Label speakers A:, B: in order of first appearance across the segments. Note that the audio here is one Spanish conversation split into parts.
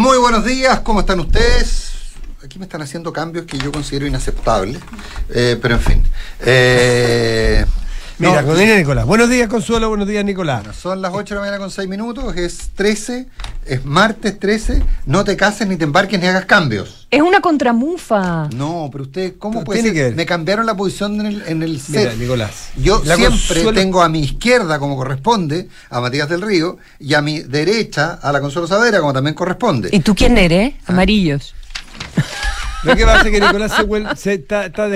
A: Muy buenos días, ¿cómo están ustedes? Aquí me están haciendo cambios que yo considero inaceptables, eh, pero en fin. Eh,
B: Mira,
A: no,
B: con Nicolás. Buenos días, Consuelo. Buenos días, Nicolás.
A: bueno, son las 8 de la mañana con 6 minutos, es 13, es martes 13, no te cases ni te embarques ni hagas cambios.
C: Es una contramufa.
A: No, pero usted, ¿cómo
B: No,
A: puede
B: tiene
A: ser?
B: que ver.
A: Me cambiaron la posición en el, en el
B: Mira. Nicolás.
A: Yo
B: La
A: siempre
B: Consuelo-
A: tengo a mi izquierda, como corresponde, a Matías del Río, y a mi derecha a la Consuelo Savera, como también corresponde.
C: ¿Y tú quién eres? Amarillos.
B: Lo que pasa es que Nicolás se, está, está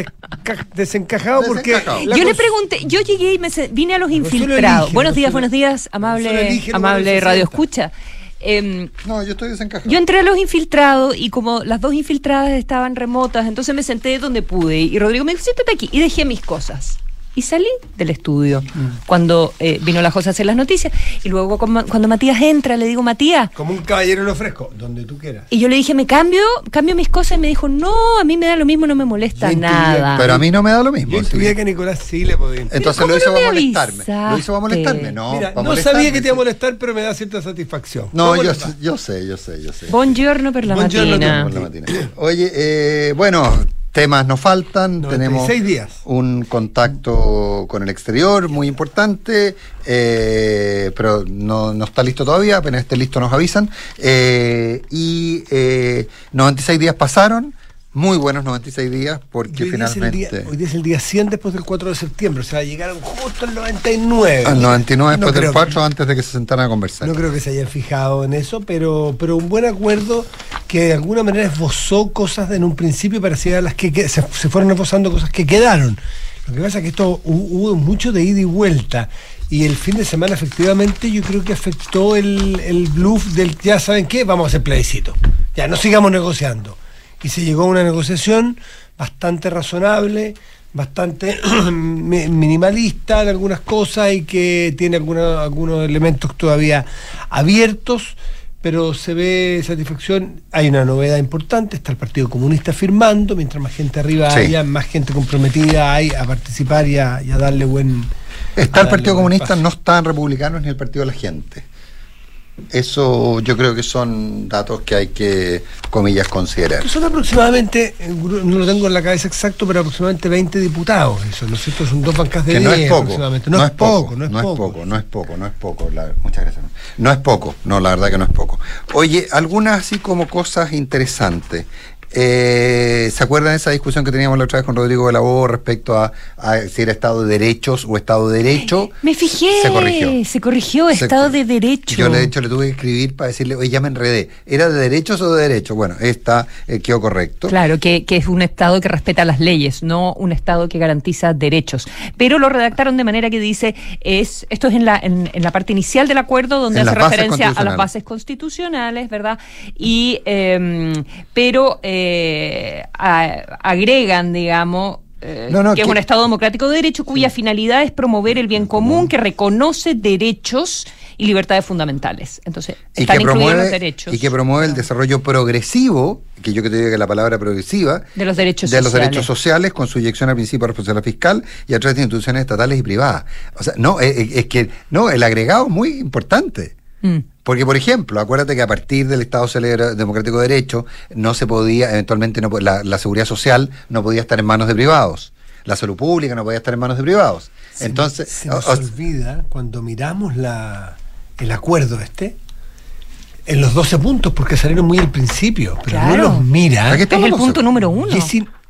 B: desencajado porque.
A: Desencajado.
B: la
C: Yo le pregunté, yo llegué y me vine a los infiltrados.
B: elige,
C: buenos días, buenos días, amable,
B: elige
C: amable radio
B: 60.
C: escucha. Em,
A: No, yo estoy desencajado.
C: yo entré a los infiltrados y como las dos infiltradas estaban remotas, entonces me senté donde pude y Rodrigo me dijo, siéntate aquí y dejé mis cosas. Y salí del estudio cuando eh, vino la José a hacer las noticias. Y luego cuando Matías entra, le digo, Matías,
B: Como un caballero lo ofrezco, donde tú quieras.
C: y yo le dije, ¿me cambio? ¿Cambio mis cosas? Y me dijo, no, a mí me da lo mismo, no me molesta
B: Yo intuía-
C: nada.
A: Pero a mí no me da lo mismo.
B: Yo intuía que Nicolás sí le podía.
A: Entonces
C: ¿Cómo
A: lo hizo
C: no
A: para molestarme. Lo hizo para molestarme,
C: avisaste?
A: no.
B: Mira, no
A: molestarme,
B: sabía que te iba a molestar, pero me da cierta satisfacción.
A: No,
B: ¿Cómo
A: yo, yo sé, yo sé, yo sé.
C: Buongiorno per la
B: Buongiorno,
C: mattina.
A: Por la matina. Oye, eh, bueno, temas nos faltan.
B: 96
A: Tenemos
B: días.
A: un contacto con el exterior muy importante, eh, pero no, no está listo todavía. Apenas esté listo nos avisan. Eh, y eh, 96 días pasaron. Muy buenos 96 días porque
B: Y hoy, día
A: finalmente...
B: día, hoy día es el día 100 después del 4 de septiembre, o sea, llegaron justo al 99.
A: Al 99 después
B: No
A: del
B: creo
A: 4 antes de que se sentaran a conversar.
B: No creo que se hayan fijado en eso, pero, pero un buen acuerdo que de alguna manera esbozó cosas en un principio parecidas a las que, se, fueron esbozando cosas que quedaron. Lo que pasa es que esto hu- hubo mucho de ida y vuelta. Y el fin de semana efectivamente yo creo que afectó el, el bluff del ya saben qué, vamos a hacer plebiscito. Ya, no sigamos negociando. Y se llegó a una negociación bastante razonable, bastante mi- minimalista en algunas cosas y que tiene alguna- algunos elementos todavía abiertos, pero se ve satisfacción. Hay una novedad importante, está el Partido Comunista firmando, mientras más gente arriba
A: Sí.
B: haya, más gente comprometida hay a participar y a, y a darle buen...
A: Está el Partido Comunista, no están republicanos ni el Partido de la Gente. Eso yo creo que son datos que hay que, comillas, considerar.
B: Son aproximadamente, eh, no lo tengo en la cabeza exacto, pero aproximadamente 20 diputados. Eso, ¿no es cierto? Son dos bancas de
A: Que no
B: 10
A: es poco.
B: No, es poco, no es
A: no
B: poco.
A: es poco, no es poco, no es poco. la- muchas gracias. No es poco, no, la verdad que no es poco. Oye, algunas así como cosas interesantes. Eh, ¿Se acuerdan de esa discusión que teníamos la otra vez con Rodrigo de la Voz respecto a, a si era Estado de Derechos o Estado de Derecho?
C: Me fijé,
A: Se corrigió.
C: se corrigió,
A: Se-
C: Estado de Derecho.
A: Yo de hecho le tuve que escribir para decirle, oye, ya me enredé. ¿Era de derechos o de derechos? Bueno, esta eh, quedó correcto.
C: Claro, que, que es un Estado que respeta las leyes, no un Estado que garantiza derechos. Pero lo redactaron de manera que dice, es esto es en la, en, en la parte inicial del acuerdo donde
A: En
C: hace referencia a las bases constitucionales, ¿verdad? Y em, pero eh, a- agregan, digamos, eh,
A: No, no,
C: que es un Estado democrático de derecho cuya finalidad es promover el bien común, que reconoce derechos y libertades fundamentales. Entonces,
A: y
C: están
A: que,
C: incluidos
A: promueve,
C: los derechos.
A: y que promueve el desarrollo progresivo, que yo que te digo que la palabra progresiva,
C: De los derechos
A: de los
C: sociales.
A: derechos sociales con su inyección al principio de responsabilidad fiscal y a través de instituciones estatales y privadas. O sea, no, es, es- es que no, el agregado es muy importante.
C: Mm.
A: Porque, por ejemplo, acuérdate que a partir del Estado Democrático de Derecho no se podía, eventualmente, no, la, la seguridad social no podía estar en manos de privados. La salud pública no podía estar en manos de privados.
B: Se-
A: Entonces,
B: se nos
A: o-
B: olvida cuando miramos la, el acuerdo este en los 12 puntos porque salieron muy al principio, pero
C: Claro.
B: no los mira.
C: Es el punto número uno.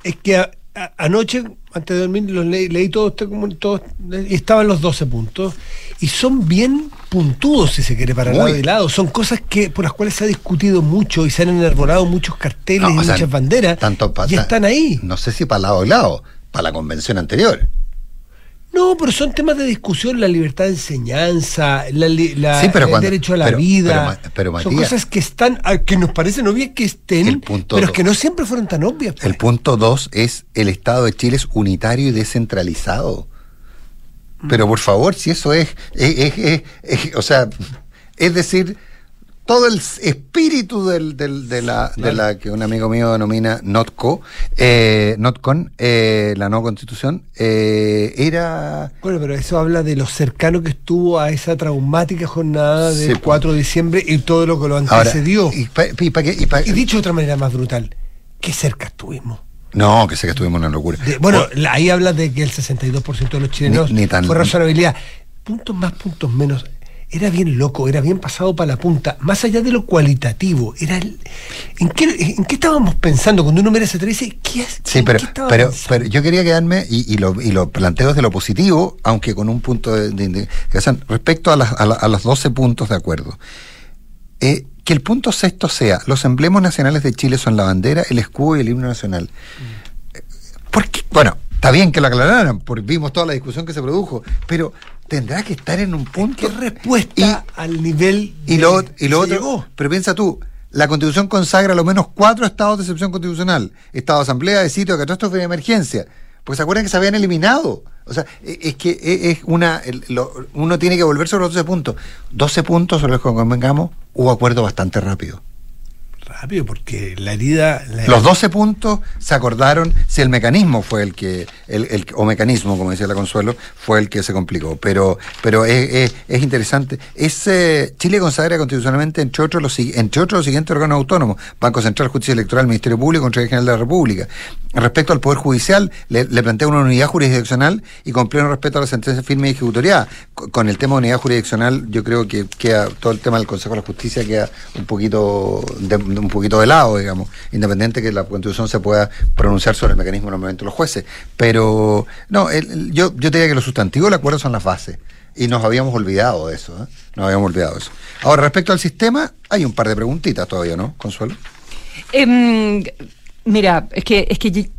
B: Es, que a- a- anoche, antes de dormir, los leí, leí todo este comun- todo- y estaban los 12 puntos. Y son bien puntudos, si se quiere, para
A: Muy.
B: lado y lado. Son cosas que por las cuales se ha discutido mucho y se han enarbolado muchos carteles
A: No,
B: y
A: sea,
B: muchas banderas.
A: tanto
B: y están ahí.
A: No sé si para lado y lado, para la convención anterior.
B: No, pero son temas de discusión, la libertad de enseñanza, la, la-
A: Sí, pero
B: el
A: cuando-
B: derecho a la
A: pero-
B: vida.
A: pero pero,
B: son cosas que están, que nos parecen obvias que estén,
A: El punto
B: pero
A: dos.
B: que no siempre fueron tan obvias. pues.
A: El punto dos es el Estado de Chile es unitario y descentralizado. Pero por favor, si eso es, es- es- o sea, es decir, todo el espíritu del, del, de, la, de la que un amigo mío denomina NotCo, eh, NotCon, eh, la no constitución, eh, era...
B: Bueno, pero eso habla de lo cercano que estuvo a esa traumática jornada del
A: Sí,
B: 4 de diciembre y todo lo que lo
A: Ahora,
B: antecedió.
A: y pa- y pa' y pa-
B: Y dicho de otra manera más brutal, qué cerca estuvimos.
A: No, que sé que estuvimos en una locura.
B: De- bueno, ahí habla de que el 62% de los chilenos
A: Ni- ni tan-
B: fue razonabilidad. Puntos más, puntos menos. Era bien loco, era bien pasado para la punta. Más allá de lo cualitativo, era el- ¿en, qué, ¿en qué estábamos pensando? Cuando uno tren y dice, ¿qué es?
A: Sí,
B: ¿en
A: pero,
B: qué
A: pero, pero yo quería quedarme y, y lo, y lo planteo desde lo positivo, aunque con un punto de, de indicación, respecto a, las- a, la- a los 12 puntos de acuerdo. Eh, que el punto sexto sea, los emblemas nacionales de Chile son la bandera, el escudo y el himno nacional. Eh, ¿Por qué? Bueno, está bien que lo aclararan, porque vimos toda la discusión que se produjo, pero tendrá que estar en un punto...
B: ¿Qué respuesta al nivel
A: Y
B: de-
A: lo, ot- y lo otro,
B: llegó?
A: pero piensa tú, la constitución consagra a lo menos cuatro estados de excepción constitucional, estado de asamblea, de sitio, de catástrofe y de emergencia. Pues se acuerdan que se habían eliminado. O sea, e- es que e- es una, uno tiene que volver sobre los 12 puntos. 12 puntos sobre los que convengamos, hubo acuerdo bastante rápido.
B: Rápido, porque la herida... la-
A: Los 12 puntos se acordaron si el mecanismo fue el que, el, el- o mecanismo, como decía la Consuelo, fue el que se complicó. Pero, pero es, es- es interesante. Es, eh, Chile consagra constitucionalmente, entre otros, los, entre otros, los siguientes órganos autónomos: Banco Central, Justicia Electoral, Ministerio Público, Contraloría General de la República. Respecto al Poder Judicial, le, le plantea una unidad jurisdiccional y con pleno respeto a la sentencia firme y ejecutoriada. Co- Con el tema de unidad jurisdiccional, yo creo que queda todo el tema del Consejo de la Justicia queda un poquito de, un poquito de lado, digamos, independiente que la Constitución se pueda pronunciar sobre el mecanismo normalmente de los jueces. Pero, no, el- yo, yo te diría que los sustantivos del acuerdo son las bases. Y nos habíamos olvidado de eso, ¿eh? Nos habíamos olvidado de eso. Ahora, respecto al sistema, hay un par de preguntitas todavía, ¿no, Consuelo?
C: Em, mira, es que, es que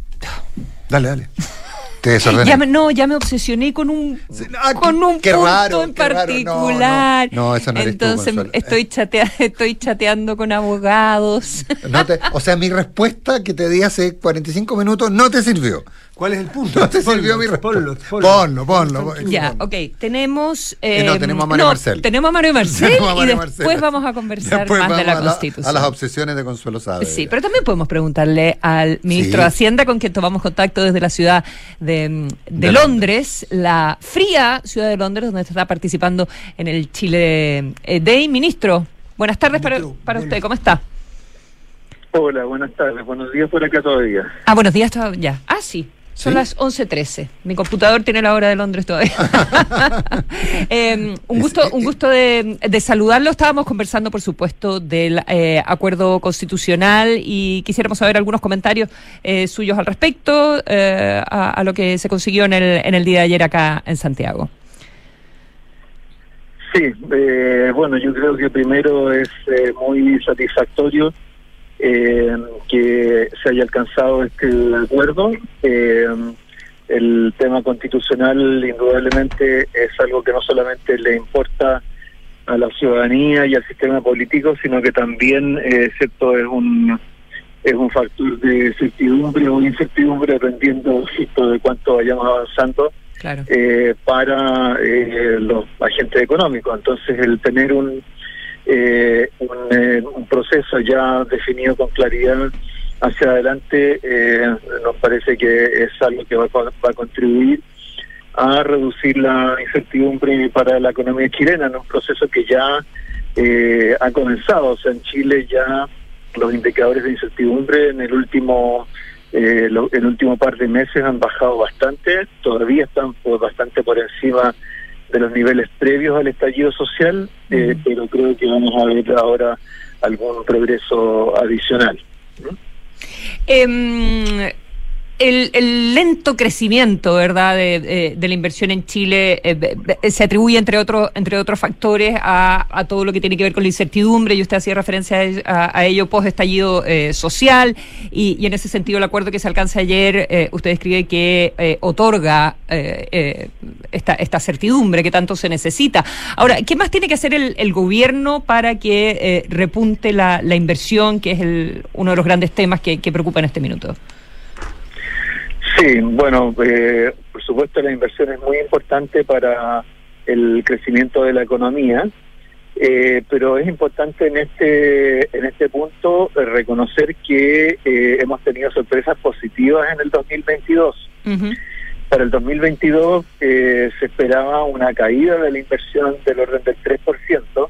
A: Dale, dale. Te desordené.
C: ya me, no, ya me obsesioné con un,
A: no,
C: con un
A: qué
C: punto
A: raro,
C: en
A: raro. No,
C: particular.
A: no, no, eso no eres tú,
C: Entonces estoy, chatea- estoy chateando con abogados.
A: No te- o sea, mi respuesta que te di hace 45 minutos no te sirvió.
B: ¿Cuál es el punto?
A: No te
B: Ponlo,
A: sirvió mi respuesta.
B: ponlo,
A: Ponlo, ponlo. ponlo.
C: Ya, ok. Tenemos.
A: Eh, no,
C: em,
A: tenemos a Mario
C: no,
A: Marcel.
C: Tenemos a Mario Marcel y después vamos a conversar
A: Después
C: más de la
A: a la-
C: Constitución.
A: A las obsesiones de Consuelo Saavedra.
C: Sí, pero también podemos preguntarle al ministro
A: Sí.
C: de Hacienda, con quien tomamos contacto desde la ciudad de, de
A: De
C: Londres, la fría ciudad de Londres, donde está participando en el Chile eh, Day. Ministro, buenas tardes para,
B: Ministro,
C: para
B: buenas.
C: usted, ¿cómo está?
D: Hola, buenas tardes. Buenos días por acá todavía.
C: Ah, buenos días todavía. Ah, sí. Son
A: ¿Sí?
C: las 11.13. Mi computador tiene la hora de Londres todavía. Eh, un gusto, un gusto de, de saludarlo. Estábamos conversando, por supuesto, del eh, acuerdo constitucional y quisiéramos saber algunos comentarios eh, suyos al respecto eh, a, a lo que se consiguió en el, en el día de ayer acá en Santiago.
D: Sí, eh, bueno, yo creo que primero es eh, muy satisfactorio eh, que se haya alcanzado este acuerdo. Eh, el tema constitucional indudablemente es algo que no solamente le importa a la ciudadanía y al sistema político, sino que también, eh, cierto, es un es un factor de certidumbre o incertidumbre dependiendo cierto, de cuánto vayamos avanzando
C: Claro.
D: eh, para eh, los agentes económicos. Entonces, el tener un, eh, un, eh, un proceso ya definido con claridad hacia adelante eh, nos parece que es algo que va, va a contribuir a reducir la incertidumbre para la economía chilena en un proceso que ya eh, ha comenzado. O sea, en Chile ya los indicadores de incertidumbre en el último lo- el último par de meses han bajado bastante, todavía están por, bastante por encima de los niveles previos al estallido social, eh, pero creo que vamos a ver ahora algún progreso adicional.
C: Em, el, el lento crecimiento, ¿verdad?, de, de- la inversión en Chile eh, se atribuye, entre otros, entre otros factores, a, a todo lo que tiene que ver con la incertidumbre, y usted hacía referencia a, ello- post-estallido eh, social, y, y en ese sentido el acuerdo que se alcanza ayer, eh, usted escribe que eh, otorga eh, esta, esta certidumbre que tanto se necesita. Ahora, ¿qué más tiene que hacer el, el gobierno para que repunte la, la inversión, que es el, uno de los grandes temas que, que preocupa en este minuto?
D: Sí, bueno, eh, por supuesto la inversión es muy importante para el crecimiento de la economía. Eh, pero es importante en este en este punto eh, reconocer que eh, hemos tenido sorpresas positivas en el 2022. Para el 2022 se esperaba una caída de la inversión del orden del 3%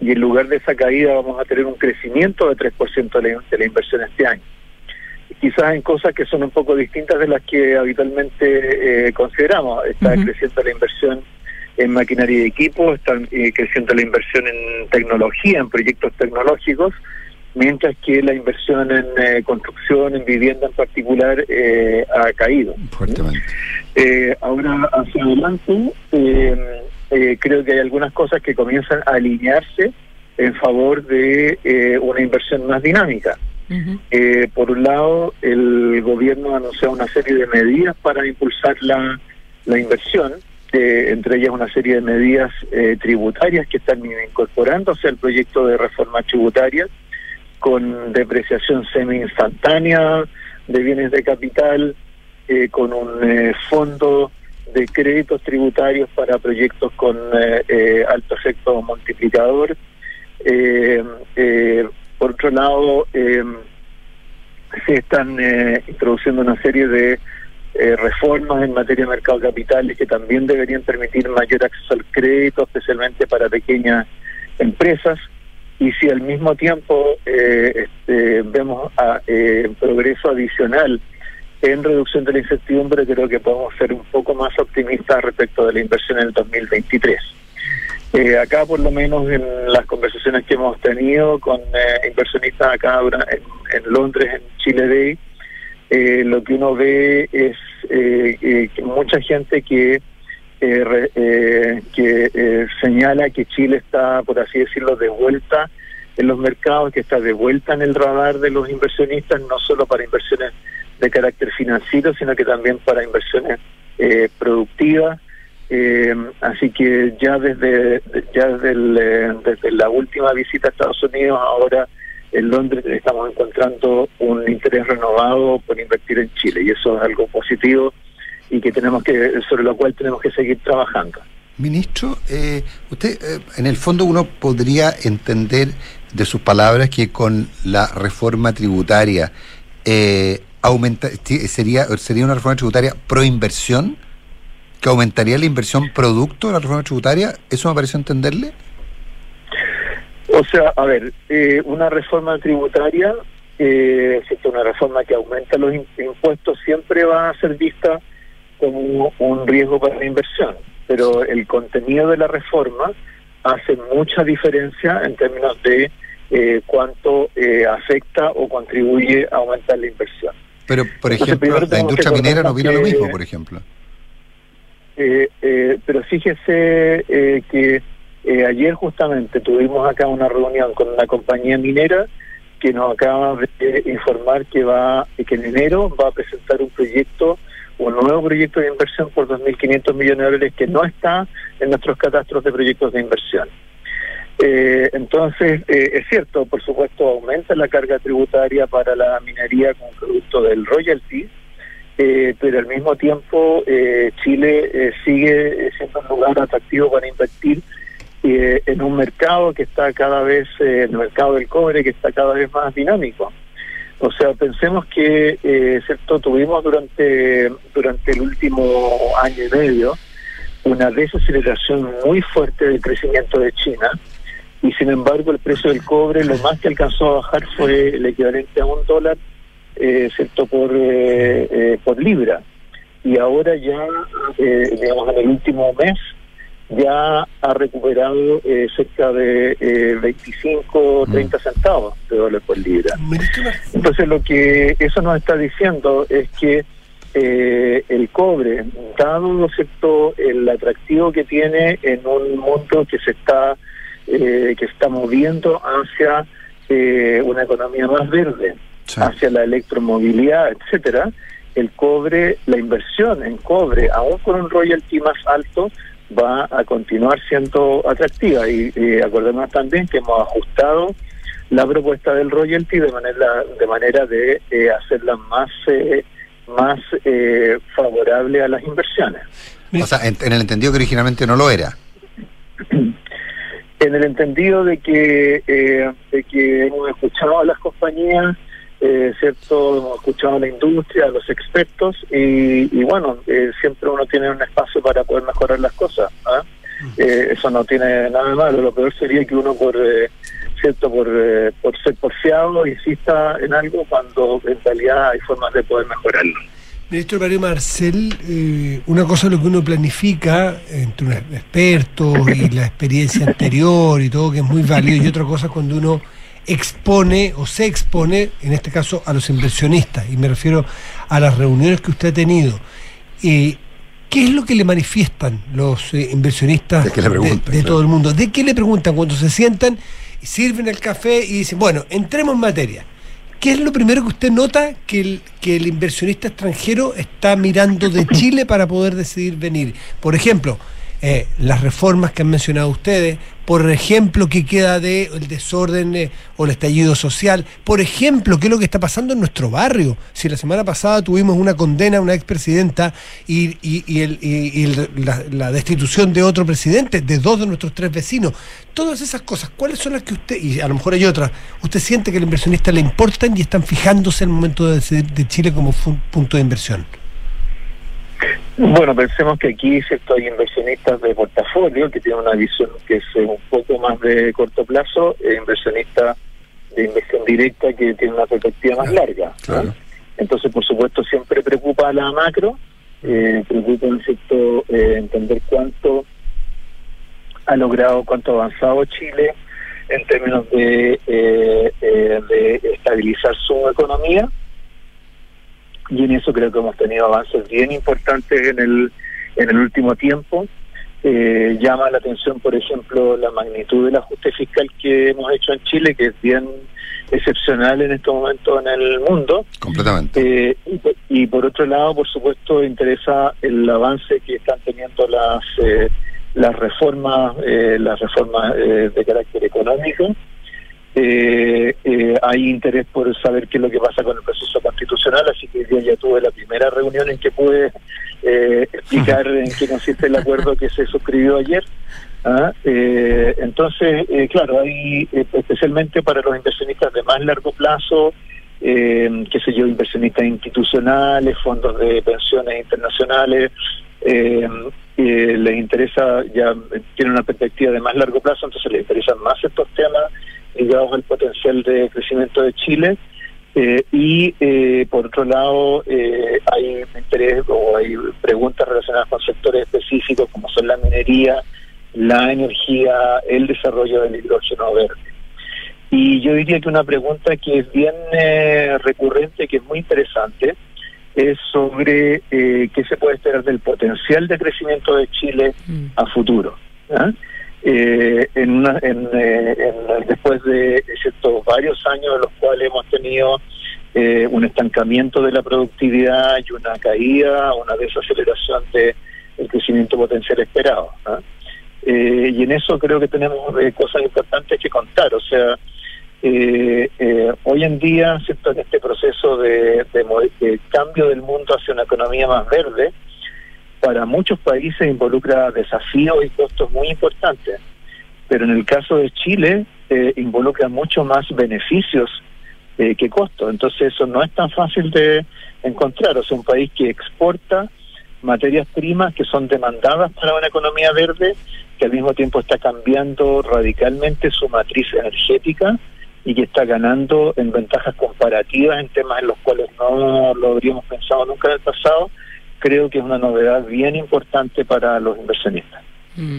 D: y en lugar de esa caída vamos a tener un crecimiento de 3% de la, de la inversión este año. Quizás en cosas que son un poco distintas de las que habitualmente consideramos. Está creciendo la inversión en maquinaria y equipo, están eh, creciendo la inversión en tecnología, en proyectos tecnológicos, mientras que la inversión en eh, construcción, en vivienda en particular, eh, ha caído.
A: Fuertemente.
D: ahora, hacia adelante, creo que hay algunas cosas que comienzan a alinearse en favor de una inversión más dinámica. Por un lado, el gobierno anunció una serie de medidas para impulsar la, la inversión, entre ellas una serie de medidas eh, tributarias que están incorporándose al proyecto de reforma tributaria, con depreciación semi-instantánea de bienes de capital, eh, con un eh, fondo de créditos tributarios para proyectos con alto efecto multiplicador. Por otro lado, se están introduciendo una serie de eh, reformas en materia de mercado de capitales que también deberían permitir mayor acceso al crédito, especialmente para pequeñas empresas. Y si al mismo tiempo eh, este, vemos eh, progreso adicional en reducción de la incertidumbre, creo que podemos ser un poco más optimistas respecto de la inversión en el 2023. Eh, acá, por lo menos en las conversaciones que hemos tenido con inversionistas acá en, en Londres, en Chile Day, eh, lo que uno ve es eh, eh mucha gente que eh, que señala que Chile está, por así decirlo, de vuelta en los mercados, que está de vuelta en el radar de los inversionistas, no solo para inversiones de carácter financiero, sino que también para inversiones productivas. Así que ya desde ya desde, desde la última visita a Estados Unidos, ahora en Londres estamos encontrando un interés renovado por invertir en Chile y eso es algo positivo y que tenemos que sobre lo cual tenemos que seguir trabajando.
A: Ministro, eh, usted eh, en el fondo uno podría entender de sus palabras que con la reforma tributaria eh, aumenta sería sería una reforma tributaria pro inversión que aumentaría la inversión producto de la reforma tributaria. ¿Eso me pareció entenderle?
D: O sea, a ver, eh, una reforma tributaria, eh, una reforma que aumenta los impuestos, siempre va a ser vista como un riesgo para la inversión, pero el contenido de la reforma hace mucha diferencia en términos de eh, cuánto eh, afecta o contribuye a aumentar la inversión.
A: Pero, por ejemplo, la industria minera no viene lo mismo, por ejemplo.
D: Pero fíjese que eh, ayer justamente tuvimos acá una reunión con una compañía minera que nos acaba de informar que va que en enero va a presentar un proyecto, un nuevo proyecto de inversión por 2.500 millones de dólares que no está en nuestros catastros de proyectos de inversión. Eh, entonces, eh, es cierto, por supuesto, aumenta la carga tributaria para la minería como producto del royalty, pero al mismo tiempo Chile sigue siendo un lugar atractivo para invertir eh, en un mercado que está cada vez, eh, el mercado del cobre, que está cada vez más dinámico. O sea, pensemos que, eh, ¿cierto? Tuvimos durante, durante el último año y medio una desaceleración muy fuerte del crecimiento de China y sin embargo el precio del cobre lo más que alcanzó a bajar fue el equivalente a un dólar, eh, ¿cierto? Por, eh, por libra. Y ahora ya, digamos, en el último mes ya ha recuperado eh, cerca de eh, 25 30 mm. centavos de dólar por libra. Entonces lo que eso nos está diciendo es que eh, el cobre, dado cierto el atractivo que tiene en un mundo que se está eh, que está moviendo hacia una economía más verde, hacia la electromovilidad, etcétera, el cobre, la inversión en cobre, aún con un royalty más alto, va a continuar siendo atractiva y acordemos también que hemos ajustado la propuesta del royalty de manera de manera de eh, hacerla más eh, más eh, favorable a las inversiones.
A: O sea, en, el entendido que originalmente no lo era.
D: en el entendido de que, eh, de que hemos escuchado a las compañías, eh, ¿cierto? Hemos escuchado a la industria, a los expertos, y, y bueno, eh, siempre uno tiene un espacio para poder mejorar las cosas. ¿ah? Eh, eso no tiene nada de malo, lo peor sería que uno por... Eh, cierto por, por ser porfiado insista en algo cuando en realidad hay formas de poder mejorarlo.
B: Ministro Mario Marcel, eh, una cosa es lo que uno planifica entre un experto y la experiencia anterior y todo, que es muy válido, y otra cosa es cuando uno expone o se expone, en este caso, a los inversionistas, y me refiero a las reuniones que usted ha tenido. Eh, ¿Qué es lo que le manifiestan los eh, inversionistas
A: ¿De preguntan,
B: todo el mundo? ¿De qué le preguntan cuando se sientan, sirven el café y dicen, bueno, entremos en materia? ¿Qué es lo primero que usted nota que el, que el inversionista extranjero está mirando de Chile para poder decidir venir? Por ejemplo, eh, las reformas que han mencionado ustedes, por ejemplo, qué queda de el desorden eh, o el estallido social, por ejemplo, qué es lo que está pasando en nuestro barrio. Si la semana pasada tuvimos una condena a una expresidenta y, y, el- la, destitución de otro presidente, de dos de nuestros tres vecinos, todas esas cosas, ¿cuáles son las que usted, y a lo mejor hay otras, usted siente que al inversionista le importan y están fijándose en el momento de decidir de Chile como punto de inversión?
D: Bueno, pensemos que aquí cierto hay inversionistas de portafolio que tienen una visión que es eh, un poco más de corto plazo, e inversionistas de inversión directa que tienen una perspectiva más larga. Entonces, por supuesto, siempre preocupa a la macro, eh, preocupa ¿cierto? Eh, entender cuánto ha logrado, cuánto ha avanzado Chile en términos de, eh, eh, de estabilizar su economía y en eso creo que hemos tenido avances bien importantes en el en el último tiempo. Eh, llama la atención, por ejemplo, la magnitud del ajuste fiscal que hemos hecho en Chile, que es bien excepcional en este momento en el mundo.
A: Completamente.
D: Eh, y, por- y por otro lado, por supuesto, interesa el avance que están teniendo las eh, las reformas, eh, las reformas eh, de carácter económico. Eh, eh, hay interés por saber qué es lo que pasa con el proceso constitucional, así que yo ya tuve la primera reunión en que pude eh, explicar en qué consiste el acuerdo que se suscribió ayer. ¿ah? Eh, entonces, eh, claro, hay eh, especialmente para los inversionistas de más largo plazo, eh, qué sé yo, inversionistas institucionales, fondos de pensiones internacionales, les interesa, ya tienen una perspectiva de más largo plazo, entonces les interesan más estos temas ligados al potencial de crecimiento de Chile. Eh, y eh, por otro lado, eh, hay interés o hay preguntas relacionadas con sectores específicos como son la minería, la energía, el desarrollo del hidrógeno verde. Y yo diría que una pregunta que es bien eh, recurrente, que es muy interesante, es sobre eh, qué se puede esperar del potencial de crecimiento de Chile
C: Mm.
D: a futuro. ¿ah? Eh, en una- en, eh, en- después de ciertos varios años en los cuales hemos tenido eh, un estancamiento de la productividad y una caída, una desaceleración de el crecimiento potencial esperado. ¿ah? Eh, y en eso creo que tenemos eh, cosas importantes que contar. O sea, eh, hoy en día, ¿cierto? en este proceso de, de de cambio del mundo hacia una economía más verde, para muchos países involucra desafíos y costos muy importantes. Pero en el caso de Chile, eh, involucra mucho más beneficios eh, que costos. Entonces eso no es tan fácil de encontrar. O sea, un país que exporta materias primas que son demandadas para una economía verde, que al mismo tiempo está cambiando radicalmente su matriz energética y que está ganando en ventajas comparativas en temas en los cuales no lo habríamos pensado nunca en el pasado, creo que es una novedad bien importante para los inversionistas.
C: Mm.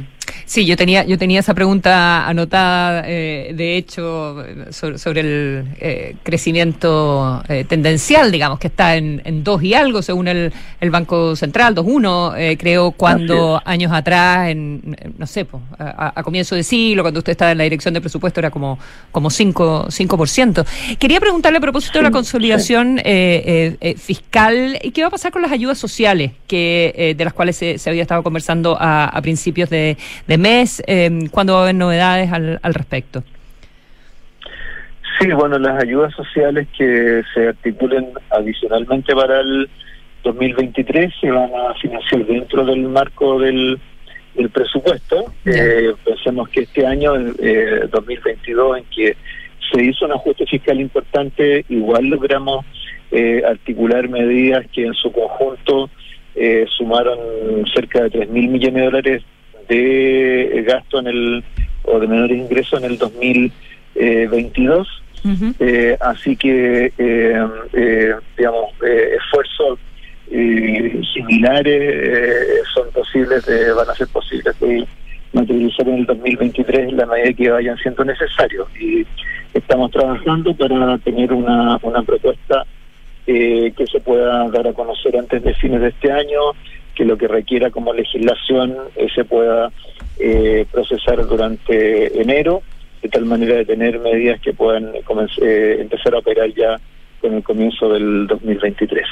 C: Sí, yo tenía, yo tenía esa pregunta anotada, eh, de hecho, sobre, sobre el eh, crecimiento eh, tendencial, digamos, que está en, en dos y algo, según el, el Banco Central, 2.1, eh, creo, cuando años atrás, en, no sé, po, a, a comienzo de siglo, cuando usted estaba en la dirección de presupuesto, era como, como 5%. 5%. Quería preguntarle a propósito de la consolidación eh, eh, eh, fiscal, ¿y qué va a pasar con las ayudas sociales que eh, de las cuales se, se había estado conversando a, a principios de, de mes? Eh, ¿Cuándo va a haber novedades al, al respecto?
D: Sí, bueno, las ayudas sociales que se articulen adicionalmente para el 2023 se van a financiar dentro del marco del, del presupuesto. Eh, pensemos pensemos que este año, eh, 2022, en que se hizo un ajuste fiscal importante, igual logramos eh, articular medidas que en su conjunto eh, sumaron cerca de 3 mil millones de dólares de gasto en el o de menores ingresos en el 2022.
C: Ujú.
D: Eh, así que, eh, eh, digamos, eh, esfuerzos eh, similares eh, son posibles, de- van a ser posibles de materializar en el 2023 en la medida que vayan siendo necesarios. Y estamos trabajando para tener una, una propuesta eh, que se pueda dar a conocer antes de fines de este año, que lo que requiera como legislación eh, se pueda eh, procesar durante enero, de tal manera de tener medidas que puedan eh, empezar a operar ya con el comienzo del 2023.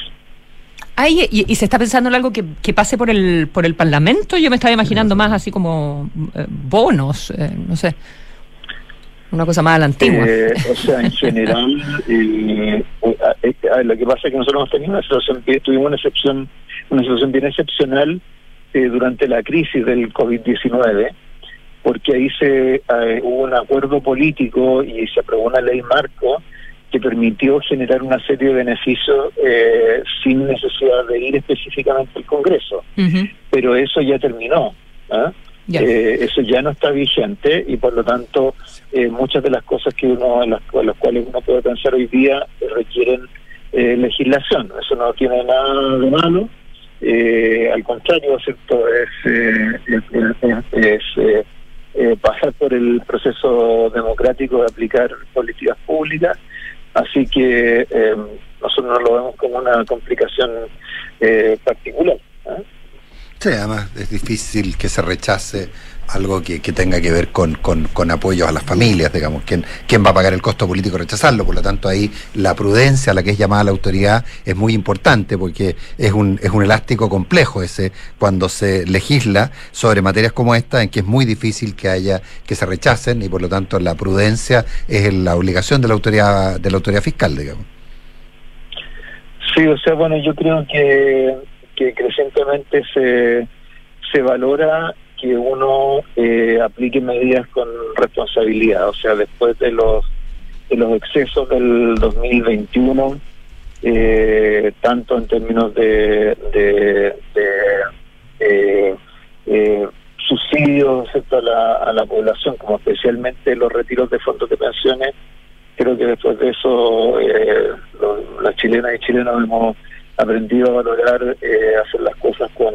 C: Ay, y, y se está pensando en algo que, que pase por el por el Parlamento. Yo me estaba imaginando más así como eh, bonos, eh, no sé. Una cosa más a la antigua.
D: Eh, o sea, en general, eh, lo que pasa es que nosotros hemos tenido una situación, tuvimos una excepción, una situación bien excepcional eh, durante la crisis del COVID-19, porque ahí se eh, hubo un acuerdo político y se aprobó una ley marco que permitió generar una serie de beneficios eh, sin necesidad de ir específicamente al Congreso. Pero eso ya terminó. ¿ah? Eh, eso ya no está vigente y por lo tanto eh, muchas de las cosas que uno las, las cuales uno puede pensar hoy día requieren eh, legislación eso no tiene nada de malo eh, al contrario cierto es eh, es, eh, eh, pasar por el proceso democrático de aplicar políticas públicas así que eh, nosotros no lo vemos como una complicación eh, particular.
A: Sí, además es difícil que se rechace algo que, que tenga que ver con, con, apoyos a las familias, digamos, ¿quién, quién va a pagar el costo político rechazarlo, por lo tanto ahí la prudencia a la que es llamada la autoridad es muy importante porque es un, es un elástico complejo ese cuando se legisla sobre materias como esta en que es muy difícil que haya que se rechacen y por lo tanto la prudencia es la obligación de la autoridad de la autoridad fiscal, digamos.
D: Sí, o sea, bueno, yo creo que, que crecientemente se, se valora que uno eh, aplique medidas con responsabilidad, o sea, después de los de los excesos del 2021, eh, tanto en términos de, de, de, eh, eh, subsidios. A, la, a la población, como especialmente los retiros de fondos de pensiones, creo que después de eso eh, los, las chilenas y chilenos hemos aprendido a valorar eh, hacer las cosas con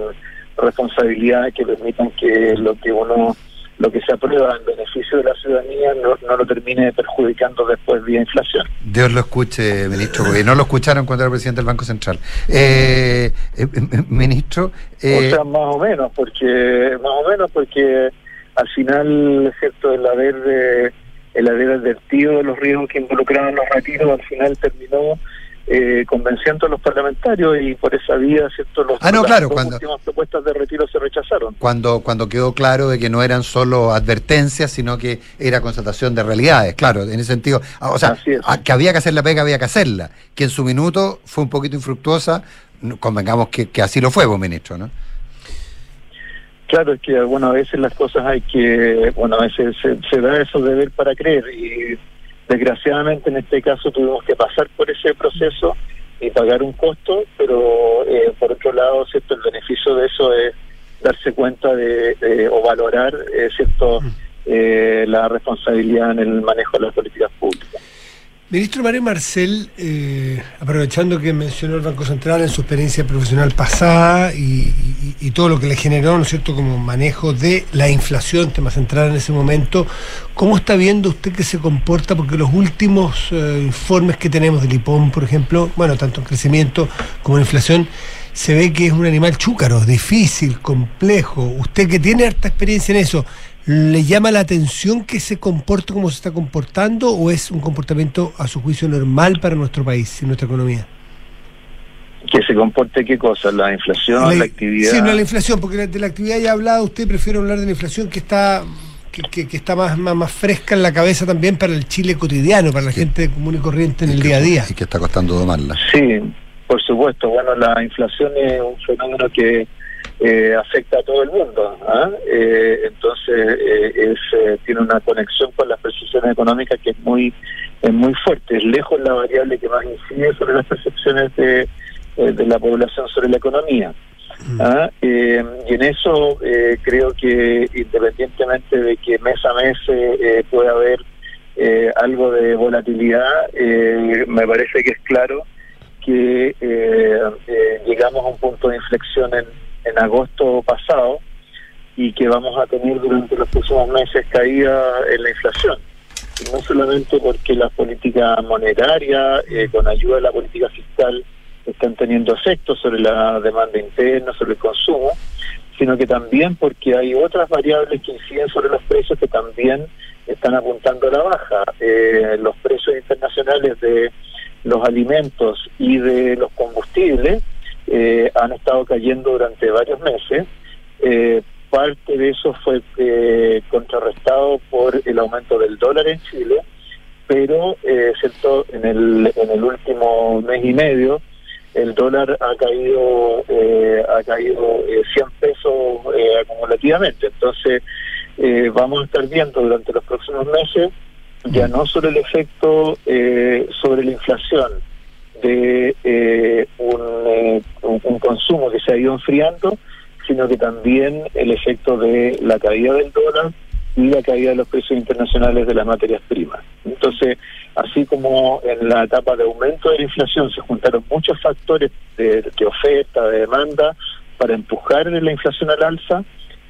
D: responsabilidad que permitan que lo que uno lo que se aprueba en beneficio de la ciudadanía no, no lo termine perjudicando después vía inflación.
A: Dios lo escuche, ministro, porque no lo escucharon cuando era presidente del Banco Central. Eh, eh, eh, ministro, eh,
D: o sea, más o menos, porque más o menos porque al final, cierto, el haber el haber advertido de los riesgos que involucraban los retiros, al final terminó eh, convenciendo a los parlamentarios y por esa vía, cierto, los,
A: Ah, no,
D: las
A: claro,
D: dos
A: cuando-
D: últimas propuestas de retiro se rechazaron.
A: cuando, cuando quedó claro de que no eran solo advertencias, sino que era constatación de realidades, claro, en ese sentido, ah, o sea, ah, que había que hacer la pega, había que hacerla, que en su minuto fue un poquito infructuosa, convengamos que, que así lo fue, vos, ministro, ¿no?
D: Claro, es que bueno, a veces las cosas hay que, bueno, a veces se, se da eso de ver para creer y desgraciadamente en este caso tuvimos que pasar por ese proceso y pagar un costo, pero eh, por otro lado, cierto, el beneficio de eso es darse cuenta de, de- o valorar, eh, cierto, eh, la responsabilidad en el manejo de las políticas públicas.
B: Ministro Mario Marcel, eh, aprovechando que mencionó el Banco Central en su experiencia profesional pasada y, todo lo que le generó, ¿no es cierto?, como manejo de la inflación, tema central en ese momento, ¿cómo está viendo usted que se comporta? Porque los últimos eh, informes que tenemos del IPOM, por ejemplo, bueno, tanto en crecimiento como en inflación, se ve que es un animal chúcaro, difícil, complejo. Usted que tiene harta experiencia en eso, ¿le llama la atención que se comporte como se está comportando o es un comportamiento a su juicio normal para nuestro país y nuestra economía?
D: Que se comporte qué cosa, la inflación, la, actividad.
B: Sí, no la inflación, porque la- de la actividad ya ha hablado usted, prefiero hablar de la inflación que está que, que- que está más, más, más fresca en la cabeza también para el Chile cotidiano, para la
A: Sí.
B: gente común y corriente en
A: Y
B: el
A: que-
B: día a día.
A: Y que está costando domarla.
D: Sí, por supuesto. Bueno, la inflación es un fenómeno que eh, afecta a todo el mundo. ¿ah? Eh, entonces es, tiene una conexión con las percepciones económicas que es muy es muy fuerte, es lejos la variable que más incide sobre las percepciones de, de la población sobre la economía. Mm. ¿ah? y en eso creo que independientemente de que mes a mes pueda haber algo de volatilidad, me parece que es claro que llegamos a un punto de inflexión en, en agosto pasado y que vamos a tener durante los próximos meses caída en la inflación. Y no solamente porque la política monetaria, eh, con ayuda de la política fiscal, están teniendo efectos sobre la demanda interna, sobre el consumo, sino que también porque hay otras variables que inciden sobre los precios que también están apuntando a la baja. Eh, los precios internacionales de los alimentos y de los combustibles eh, han estado cayendo durante varios meses. Eh, parte de eso fue eh, contrarrestado por el aumento del dólar en Chile, pero cierto en el en el último mes y medio el dólar ha caído ha caído 100 pesos acumulativamente. Entonces vamos a estar viendo durante los próximos meses ya no solo el efecto sobre la inflación de eh, eh, un, consumo que se ha ido enfriando, sino que también el efecto de la caída del dólar y la caída de los precios internacionales de las materias primas. Entonces, así como en la etapa de aumento de la inflación se juntaron muchos factores de, de oferta, de demanda, para empujar la inflación al alza,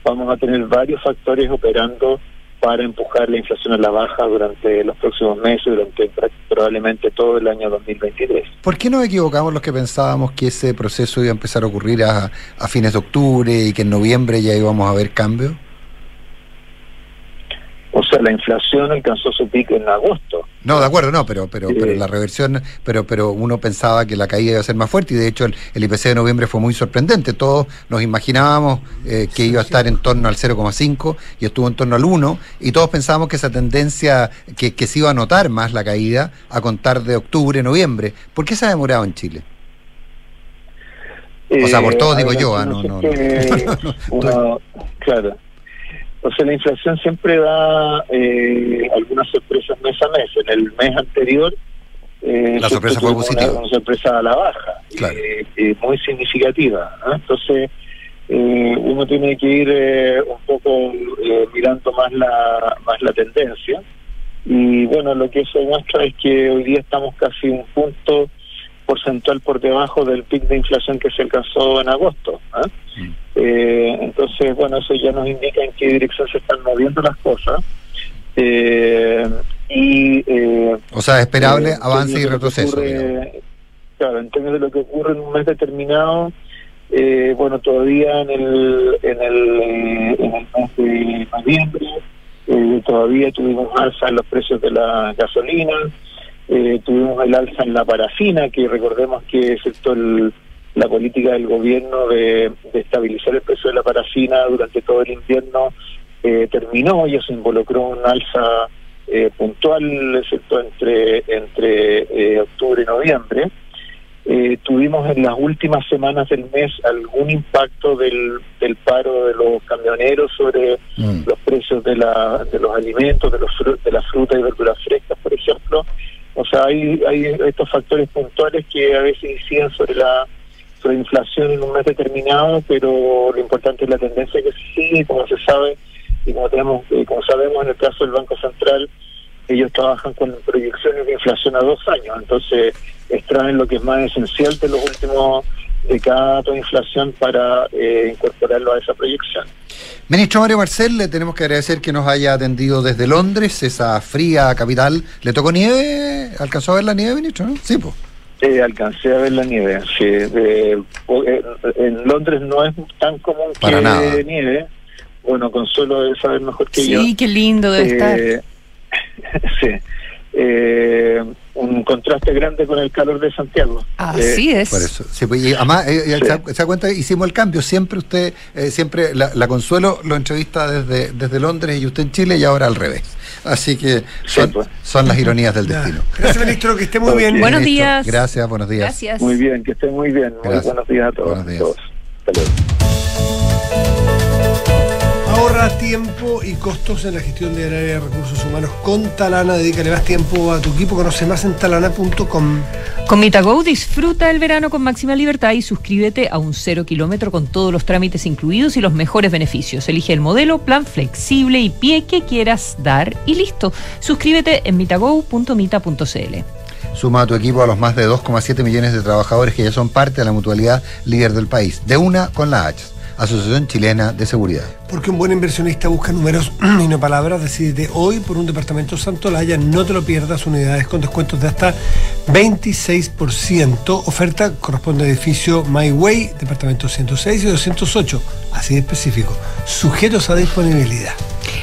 D: vamos a tener varios factores operando para empujar la inflación a la baja durante los próximos meses, durante probablemente todo el año 2023.
A: ¿Por qué nos equivocamos los que pensábamos que ese proceso iba a empezar a ocurrir a, a fines de octubre y que en noviembre ya íbamos a ver cambios?
D: O sea, la inflación alcanzó su pico en agosto.
A: No, de acuerdo, no, pero pero, pero la reversión, pero pero uno pensaba que la caída iba a ser más fuerte y de hecho el, IPC de noviembre fue muy sorprendente. Todos nos imaginábamos eh, que iba a estar en torno al 0,5 y estuvo en torno al 1 y todos pensábamos que esa tendencia, que, que se iba a notar más la caída a contar de octubre, noviembre. ¿Por qué se ha demorado en Chile? o sea, por eh, todos digo yo, ah, no, no,
D: no, Claro. O sea, la inflación siempre da eh, algunas sorpresas mes a mes. En el mes anterior...
A: Eh, la sorpresa fue positiva.
D: Una, sorpresa a la baja, eh, eh, muy significativa. Entonces, uno tiene que ir un poco mirando más la, más la tendencia. Y bueno, lo que eso muestra es que hoy día estamos casi un punto porcentual por debajo del pic de inflación que se alcanzó en agosto. ¿ah? Mm. Eh, entonces, bueno, eso ya nos indica en qué dirección se están moviendo las cosas. Eh, y, eh,
A: o sea, esperable avance y retroceso.
D: claro, en términos de lo que ocurre en un mes determinado, bueno, todavía en el, en el, en el mes de noviembre, todavía tuvimos alza en los precios de la gasolina, eh, tuvimos el alza en la parafina, que recordemos que excepto el, la política del gobierno de, estabilizar el precio de la parafina durante todo el invierno eh, terminó y eso involucró un alza eh, puntual, excepto entre, entre eh, octubre y noviembre. tuvimos en las últimas semanas del mes algún impacto del, del paro de los camioneros sobre mm. los precios de, la, de los alimentos, de, los de las frutas y verduras frescas, por ejemplo, o sea, hay, hay estos factores puntuales que a veces inciden sobre la sobre inflación en un mes determinado, pero lo importante es la tendencia que se sigue, como se sabe, y como tenemos, eh, como sabemos en el caso del Banco Central, ellos trabajan con proyecciones de inflación a dos años, entonces extraen lo que es más esencial de los últimos de cada de inflación para eh, incorporarlo a esa proyección.
A: Ministro Mario Marcel, le tenemos que agradecer que nos haya atendido desde Londres, esa fría capital. ¿Le tocó nieve? ¿Alcanzó a ver la nieve, ministro? Sí, pues.
D: Eh, alcancé a ver la nieve. Sí, eh, en Londres no es tan común Para que nieve. Bueno, Consuelo debe saber mejor que yo.
C: Sí, qué lindo debe estar.
D: sí. Un contraste grande con el calor de Santiago.
C: Así
A: eh, es. Por eso. Pues, y además, eh, se, da cuenta, hicimos el cambio. Siempre usted, eh, siempre la, Consuelo lo entrevista desde, desde Londres y usted en Chile y ahora al revés. Así que son, pues. son las ironías del destino.
B: Gracias, ministro, que esté muy bien.
C: Buenos días.
A: Gracias, buenos días.
C: Gracias.
D: Muy bien, que esté muy bien. Muy buenos días a todos. Buenos días.
B: Ahorra tiempo y costos en la gestión del área de recursos humanos con Talana. Dedícale más tiempo a tu equipo. Conoce más en talana.com.
C: Con MitaGo disfruta el verano con máxima libertad y suscríbete a un cero kilómetro con todos los trámites incluidos y los mejores beneficios. Elige el modelo, plan flexible y pie que quieras dar y listo. Suscríbete en mitago.mita.cl.
A: Suma a tu equipo a los más de 2,7 millones de trabajadores que ya son parte de la mutualidad líder del país. De una con la H. Asociación Chilena de Seguridad.
B: Porque un buen inversionista busca números y no palabras. Decídete hoy por un departamento Santolaya. No te lo pierdas. Unidades con descuentos de hasta 26%. Oferta corresponde a edificio My Way, departamento 106 y 208. Así de específico. Sujetos a disponibilidad.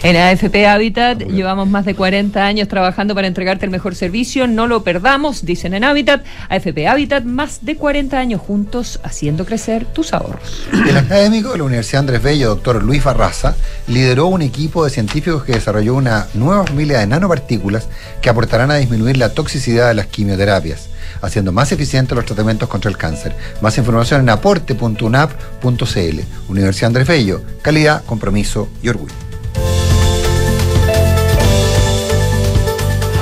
C: En AFP Habitat llevamos más de 40 años trabajando para entregarte el mejor servicio. No lo perdamos, dicen en Habitat. AFP Habitat, más de 40 años juntos haciendo crecer tus ahorros.
A: El académico de la Universidad Andrés Bello, doctor Luis Barraza, lideró un equipo de científicos que desarrolló una nueva familia de nanopartículas que aportarán a disminuir la toxicidad de las quimioterapias haciendo más eficientes los tratamientos contra el cáncer. Más información en aporte.unap.cl. Universidad Andrés Bello, calidad, compromiso y orgullo.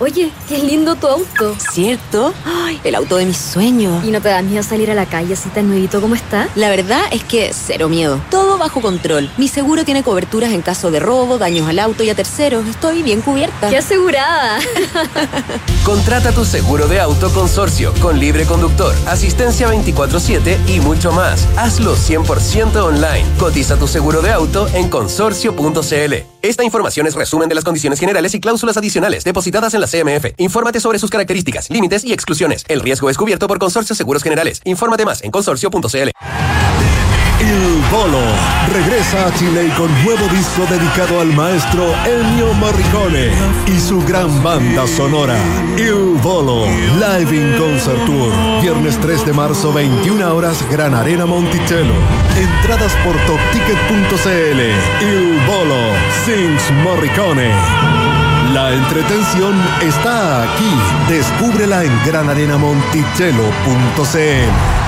E: Oye, qué lindo tu auto.
F: ¿Cierto? Ay, el auto de mis sueños.
E: ¿Y no te da miedo salir a la calle así tan nuevito como está?
F: La verdad es que cero miedo. Todo bajo control. Mi seguro tiene coberturas en caso de robo, daños al auto y a terceros. Estoy bien cubierta.
E: ¡Qué asegurada!
G: Contrata tu seguro de auto consorcio con libre conductor, asistencia 24/7 y mucho más. Hazlo 100% online. Cotiza tu seguro de auto en consorcio.cl. Esta información es resumen de las condiciones generales y cláusulas adicionales depositadas en la CMF. Infórmate sobre sus características, límites y exclusiones. El riesgo es cubierto por Consorcio Seguros Generales. Infórmate más en consorcio.cl.
H: Il Bolo regresa a Chile con nuevo disco dedicado al maestro Ennio Morricone y su gran banda sonora. Il Bolo Live in Concert Tour. Viernes 3 de marzo, 21 horas, Gran Arena Monticello. Entradas por topticket.cl. Il Bolo Sings Morricone. La entretención está aquí. Descúbrela en granarenamonticello.cl.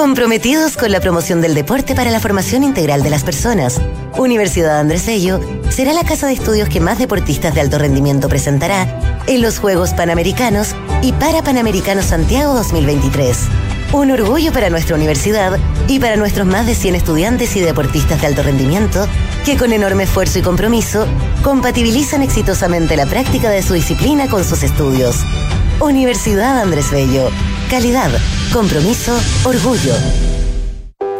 I: Comprometidos con la promoción del deporte para la formación integral de las personas, Universidad Andrés Bello será la casa de estudios que más deportistas de alto rendimiento presentará en los Juegos Panamericanos y para Panamericanos Santiago 2023. Un orgullo para nuestra universidad y para nuestros más de 100 estudiantes y deportistas de alto rendimiento que con enorme esfuerzo y compromiso compatibilizan exitosamente la práctica de su disciplina con sus estudios. Universidad Andrés Bello. Calidad, compromiso, orgullo.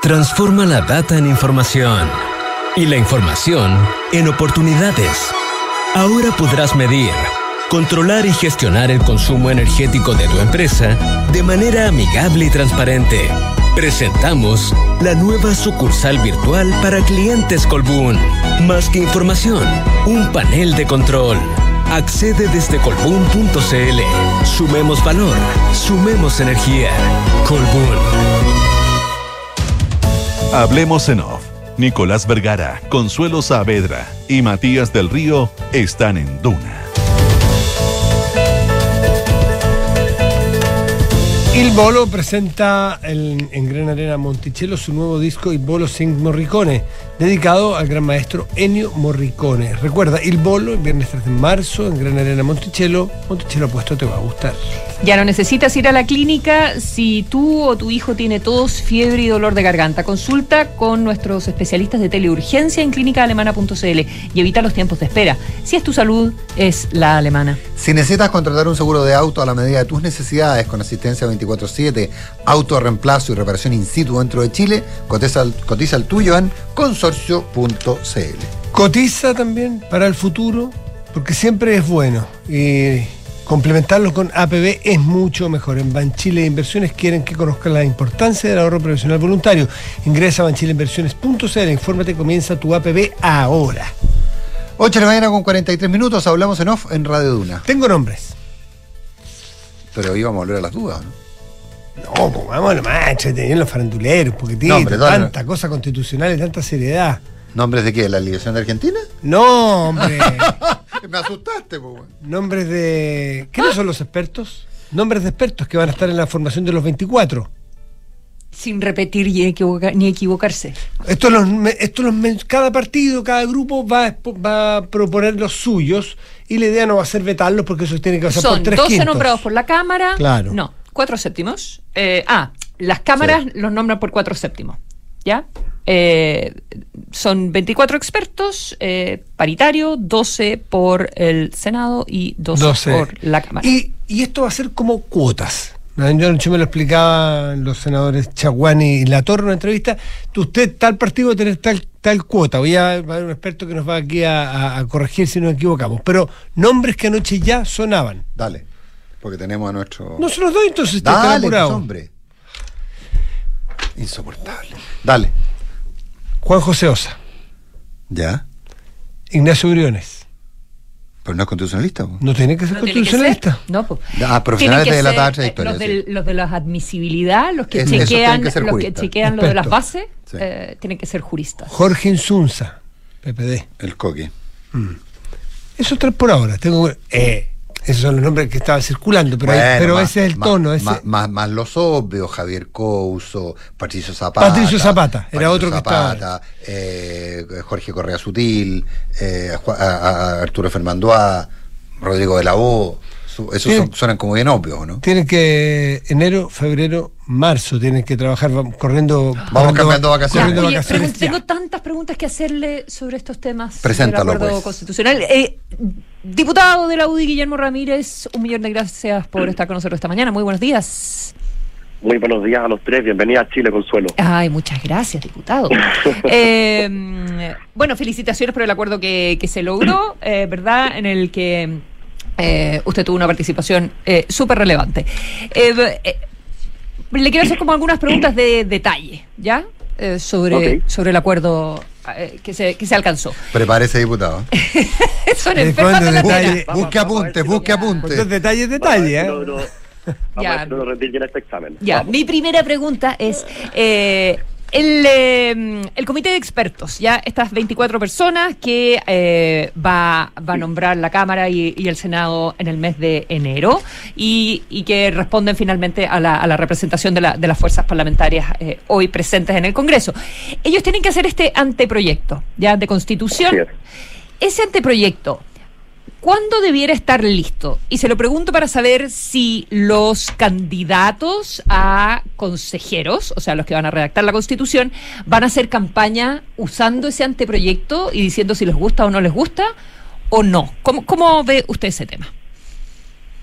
J: Transforma la data en información y la información en oportunidades. Ahora podrás medir, controlar y gestionar el consumo energético de tu empresa de manera amigable y transparente. Presentamos la nueva sucursal virtual para clientes Colbún. Más que información, un panel de control. Accede desde colbún.cl. Sumemos valor, sumemos energía. Colbún.
K: Hablemos en off. Nicolás Vergara, Consuelo Saavedra y Matías del Río están en Duna.
B: Il Bolo presenta el- en Gran Arena Monticello su nuevo disco Il Bolo Sing Morricone, dedicado al gran maestro Ennio Morricone. Recuerda, Il Bolo, el viernes 3 de marzo en Gran Arena Monticello. Monticello puesto te va a gustar.
C: Ya no necesitas ir a la clínica si tú o tu hijo tiene tos, fiebre y dolor de garganta. Consulta con nuestros especialistas de teleurgencia en clínicaalemana.cl y evita los tiempos de espera. Si es tu salud, es la alemana.
A: Si necesitas contratar un seguro de auto a la medida de tus necesidades con asistencia 24-7, auto reemplazo y reparación in situ dentro de Chile, cotiza, el- cotiza el tuyo en consorcio.cl.
B: Cotiza también para el futuro, porque siempre es bueno. Y complementarlo con APB es mucho mejor. En Banchile Inversiones quieren que conozcan la importancia del ahorro profesional voluntario. Ingresa a banchileinversiones.cl, infórmate, comienza tu APB ahora.
A: 8 de la mañana con 43 minutos, hablamos en off en Radio Duna.
B: Tengo nombres.
A: Pero íbamos a volver a las dudas, ¿no?
B: No, pues vamos a lo más entretenido en los faranduleros, porque tiene tanta cosa constitucional y tanta seriedad.
A: ¿Nombres de qué? ¿La Ligación de Argentina?
B: No, hombre.
A: Me asustaste, pues.
B: Nombres de. ¿Quiénes son los expertos? Nombres de expertos que van a estar en la formación de los 24.
C: Sin repetir y equivoca- ni equivocarse.
B: Esto los, esto los cada partido, cada grupo va va a proponer los suyos y la idea no va a ser vetarlos porque eso tiene que pasar
C: Son
B: por tres
C: 12
B: quintos.
C: nombrados por la Cámara.
B: Claro.
C: No, cuatro séptimos. Eh, ah, las cámaras los nombran por cuatro séptimos. ¿Ya? Eh, son 24 expertos, eh, paritario, 12 por el Senado y 12,
B: 12.
C: por la Cámara.
B: Y, y esto va a ser como cuotas. Yo anoche me lo explicaban los senadores Chaguani y Latorre en una entrevista. Tú, Usted, tal partido, va a tener tal, tal cuota. Voy a, va a haber un experto que nos va aquí a, a- a corregir si nos equivocamos. Pero nombres que anoche ya sonaban.
A: Dale, porque tenemos a nuestro...
B: No se los doy, entonces
A: Dale,
B: apurado.
A: pues, hombre. Insoportable. Dale.
B: Juan José Osa,
A: ¿Ya?
B: Ignacio Briones.
A: Pero no es constitucionalista. po.
B: No tiene que ser
C: No tiene que
B: constitucionalista.
C: ser, No, pues.
A: Ah, profesionales de la de
C: eh,
A: historia,
C: los,
A: sí.
C: del- los de las admisibilidad, los que
A: Es-
C: chequean,
A: que
C: los que chequean lo de las bases,
A: Sí.
C: eh, tienen que ser juristas.
B: Jorge Insunza, PPD.
A: El coqui.
B: Esos tres por ahora. Tengo, eh, esos son los nombres que estaban circulando, pero, pero
A: más-
B: ese es el
A: más-
B: tono. ese-
A: Más, más- más los obvios, Javier Couso, Patricio Zapata.
B: Patricio Zapata, era
A: Patricio
B: otro que estaba.
A: Zapata, eh, Jorge Correa Sutil, eh, Ju- a- a- Arturo Fernandoa, Rodrigo de la O. Esos son- suenan como bien obvios, ¿no?
B: Tienen que, enero, febrero, marzo, tienen que trabajar corriendo.
A: Vamos cambiando vacaciones.
B: corriendo
C: Oye,
B: vacaciones
C: tengo tantas preguntas que hacerle sobre estos temas
A: Preséntalo,
C: del acuerdo
A: pues.
C: constitucional. Eh, diputado de la UDI, Guillermo Ramírez, un millón de gracias por estar con nosotros esta mañana. Muy buenos días.
L: Muy buenos días a los tres. Bienvenida a Chile, Consuelo.
C: Ay, muchas gracias, diputado. Eh, bueno, felicitaciones por el acuerdo que, que se logró, eh, ¿verdad? En el que eh, usted tuvo una participación eh, súper relevante. Le quiero hacer como algunas preguntas de detalle, ¿ya? Sobre, sobre el acuerdo eh, que, se, que se alcanzó.
A: Prepárese, diputado.
C: Son
B: cuando
C: de la
B: detalle-.
A: Busque apunte, busque apunte.
B: Entonces, detalle, detalle, ¿eh?
L: No, no, vamos
C: Ya.
L: a ver si no este examen.
C: Ya, mi primera pregunta es, eh, el, eh, el comité de expertos, ya estas 24 personas que eh, va, va a nombrar la Cámara y, y el Senado en el mes de enero y, y que responden finalmente a la, a la representación de, la- de las fuerzas parlamentarias eh, hoy presentes en el Congreso. Ellos tienen que hacer este anteproyecto, ya, de constitución. Ese anteproyecto, ¿Cuándo debiera estar listo? Y se lo pregunto para saber si los candidatos a consejeros, o sea, los que van a redactar la Constitución, van a hacer campaña usando ese anteproyecto y diciendo si les gusta o no les gusta o no. ¿Cómo, cómo ve usted ese tema?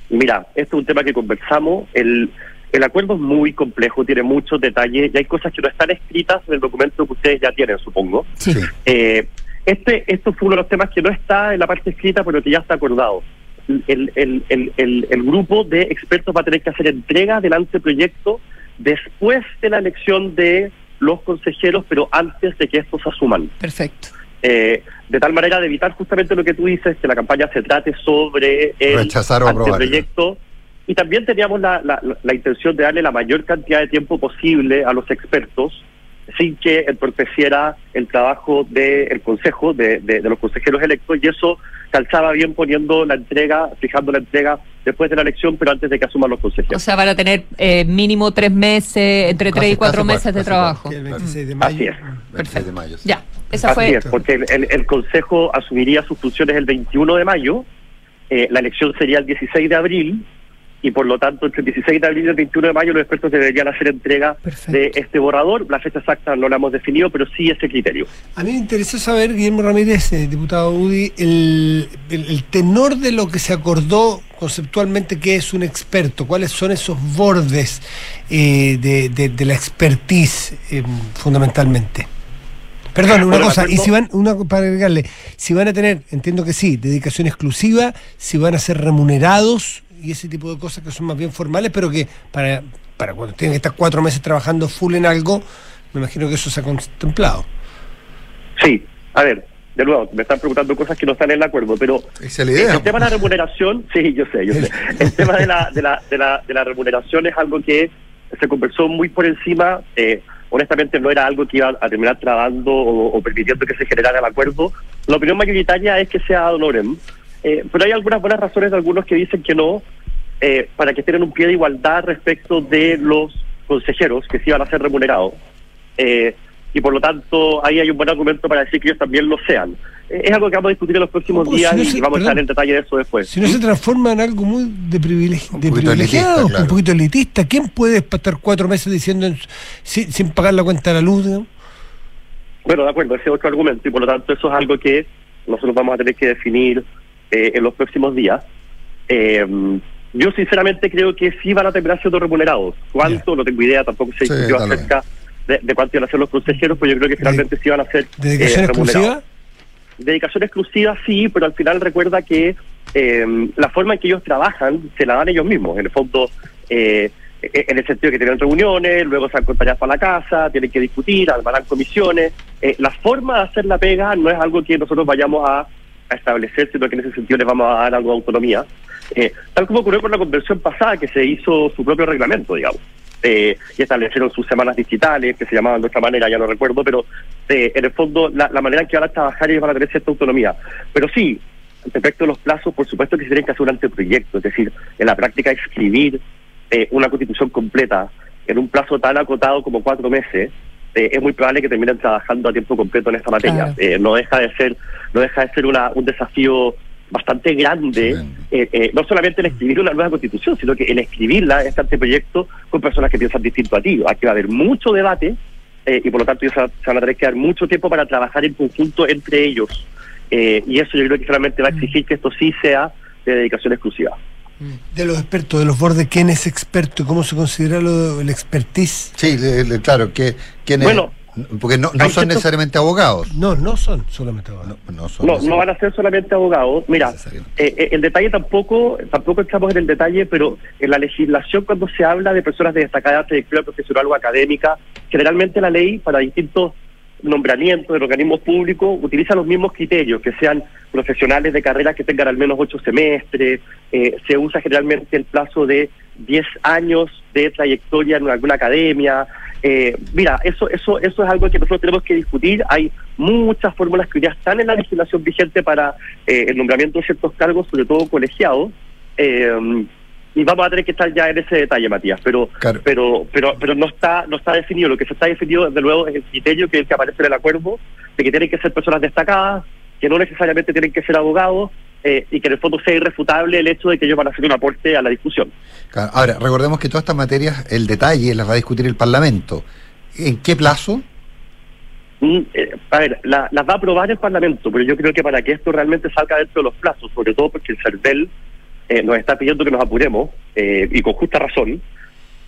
L: Mira, esto es un tema que conversamos. El, el acuerdo es muy complejo, tiene muchos detalles y hay cosas que no están escritas en el documento que ustedes ya tienen, supongo. Eh, este, esto fue uno de los temas que no está en la parte escrita, pero que ya está acordado. El, el, el, el, el grupo de expertos va a tener que hacer entrega del anteproyecto después de la elección de los consejeros, pero antes de que estos asuman.
C: Perfecto.
L: Eh, de tal manera de evitar justamente lo que tú dices, que la campaña se trate sobre el
A: Rechazar o
L: anteproyecto. Y también teníamos la, la, la intención de darle la mayor cantidad de tiempo posible a los expertos sin que entorpeciera el trabajo del Consejo, de, de- de los consejeros electos, y eso calzaba bien poniendo la entrega, fijando la entrega después de la elección, pero antes de que asuman los
C: O
L: consejeros.
C: sea, van a tener eh, mínimo tres meses, entre tres y cuatro meses de trabajo.
L: Así es.
A: Perfecto. de mayo.
C: Ya, esa
L: Así
C: fue...
L: es, porque el, el- el Consejo asumiría sus funciones el 21 de mayo, eh, la elección sería el 16 de abril, y por lo tanto entre el 16 de abril y el 21 de mayo los expertos deberían hacer entrega de este borrador. La fecha exacta no la hemos definido, pero sí ese criterio.
B: A mí me interesa saber, Guillermo Ramírez, eh, diputado UDI, el, el- el tenor de lo que se acordó conceptualmente que es un experto, cuáles son esos bordes eh, de, de- de la expertise eh, fundamentalmente. Perdón, una
L: Bueno,
B: cosa, y si van, una para agregarle, si van a tener, entiendo que sí, dedicación exclusiva, si van a ser remunerados y ese tipo de cosas que son más bien formales, pero que para, para cuando tienen que estar cuatro meses trabajando full en algo, me imagino que eso se ha contemplado.
L: Sí, a ver, de nuevo, me están preguntando cosas que no están en el acuerdo, pero
A: Esa es la idea.
L: el tema de la remuneración, sí, yo sé, yo sé. El tema de la, de la, de la, de la remuneración es algo que se conversó muy por encima. eh, honestamente no era algo que iba a terminar trabando o, o permitiendo que se generara el acuerdo. La opinión mayoritaria es que sea ad honorem, eh, pero hay algunas buenas razones de algunos que dicen que no, eh, para que estén en un pie de igualdad respecto de los consejeros que sí van a ser remunerados. Eh, y por lo tanto, ahí hay un buen argumento para decir que ellos también lo sean. Eh, es algo que vamos a discutir en los próximos
B: pues,
L: días
B: si no
L: y vamos a entrar en detalle de eso después.
B: Si no se transforma en algo muy de, privilegi- de
A: poquito
B: privilegiado,
A: elitista, claro.
B: un poquito elitista, ¿quién puede estar cuatro meses diciendo en- sin, sin pagar la cuenta de la luz?
L: Bueno, de acuerdo, ese es otro argumento y por lo tanto eso es algo que nosotros vamos a tener que definir eh, en los próximos días. Eh, yo sinceramente creo que sí van a terminar siendo remunerados. ¿Cuánto? No tengo idea, tampoco se
A: Sí,
L: discutió
A: lo
L: acerca de, de cuánto iban a ser los consejeros, pues yo creo que finalmente sí van a ser
B: ¿Dedicación
L: eh, remunerados.
B: exclusiva?
L: Dedicación exclusiva sí, pero al final recuerda que eh, la forma en que ellos trabajan se la dan ellos mismos. En el fondo, eh, eh, en el sentido que tienen reuniones, luego se acompañan para la casa, tienen que discutir, armarán comisiones. Eh, la forma de hacer la pega no es algo que nosotros vayamos a, a establecer, sino que en ese sentido les vamos a dar algo de autonomía. Eh, tal como ocurrió con la convención pasada, que se hizo su propio reglamento, digamos. Eh, y establecieron sus semanas digitales, que se llamaban de otra manera, ya no recuerdo, pero eh, en el fondo la, manera en que van a trabajar ellos van a tener cierta autonomía. Pero sí, respecto a los plazos, por supuesto que se tienen que hacer un anteproyecto, es decir, en la práctica escribir eh, una constitución completa en un plazo tan acotado como cuatro meses, eh, es muy probable que terminen trabajando a tiempo completo en esta materia.
M: Claro.
L: Eh, no deja de ser, no deja de ser una, un desafío bastante grande, eh, eh, no solamente el escribir una nueva constitución, sino que el escribirla, este anteproyecto, con personas que piensan distinto a ti. Aquí va a haber mucho debate eh, y por lo tanto ellos se van- a tener que dar mucho tiempo para trabajar en conjunto entre ellos. Y eso yo creo que solamente va a exigir que esto sí sea de dedicación exclusiva.
B: De los expertos, de los bordes, ¿quién es experto y cómo se considera lo, el expertise?
A: Sí, le- le- claro, que quién es-
B: Bueno,
A: porque no, no son necesariamente abogados.
B: No, no son solamente abogados.
A: No, son
L: No, no van a ser solamente abogados. Mira, eh, eh, el detalle tampoco, tampoco estamos en el detalle, pero en la legislación cuando se habla de personas de destacada trayectoria profesional o académica, generalmente la ley para distintos nombramientos en organismos públicos utilizan los mismos criterios, que sean profesionales de carrera que tengan al menos ocho semestres, eh, se usa generalmente el plazo de 10 años de trayectoria en alguna academia. Eh, mira, eso, eso, eso es algo que nosotros tenemos que discutir. Hay muchas fórmulas que ya están en la legislación vigente para eh, el nombramiento de ciertos cargos, sobre todo colegiados. Y vamos a tener que estar ya en ese detalle, Matías, pero pero pero pero no está no está definido. Lo que se está definido, desde luego, es el criterio que, que aparece en el acuerdo de que tienen que ser personas destacadas, que no necesariamente tienen que ser abogados eh, y que en el fondo sea irrefutable el hecho de que ellos van a hacer un aporte a la discusión.
A: Claro, Ahora, recordemos que todas estas materias, el detalle las va a discutir el Parlamento. ¿En qué plazo?
L: Mm, eh, a ver, la- las va a aprobar el Parlamento, pero yo creo que para que esto realmente salga dentro de los plazos, sobre todo porque el CERVEL eh, nos está pidiendo que nos apuremos, eh, y con justa razón,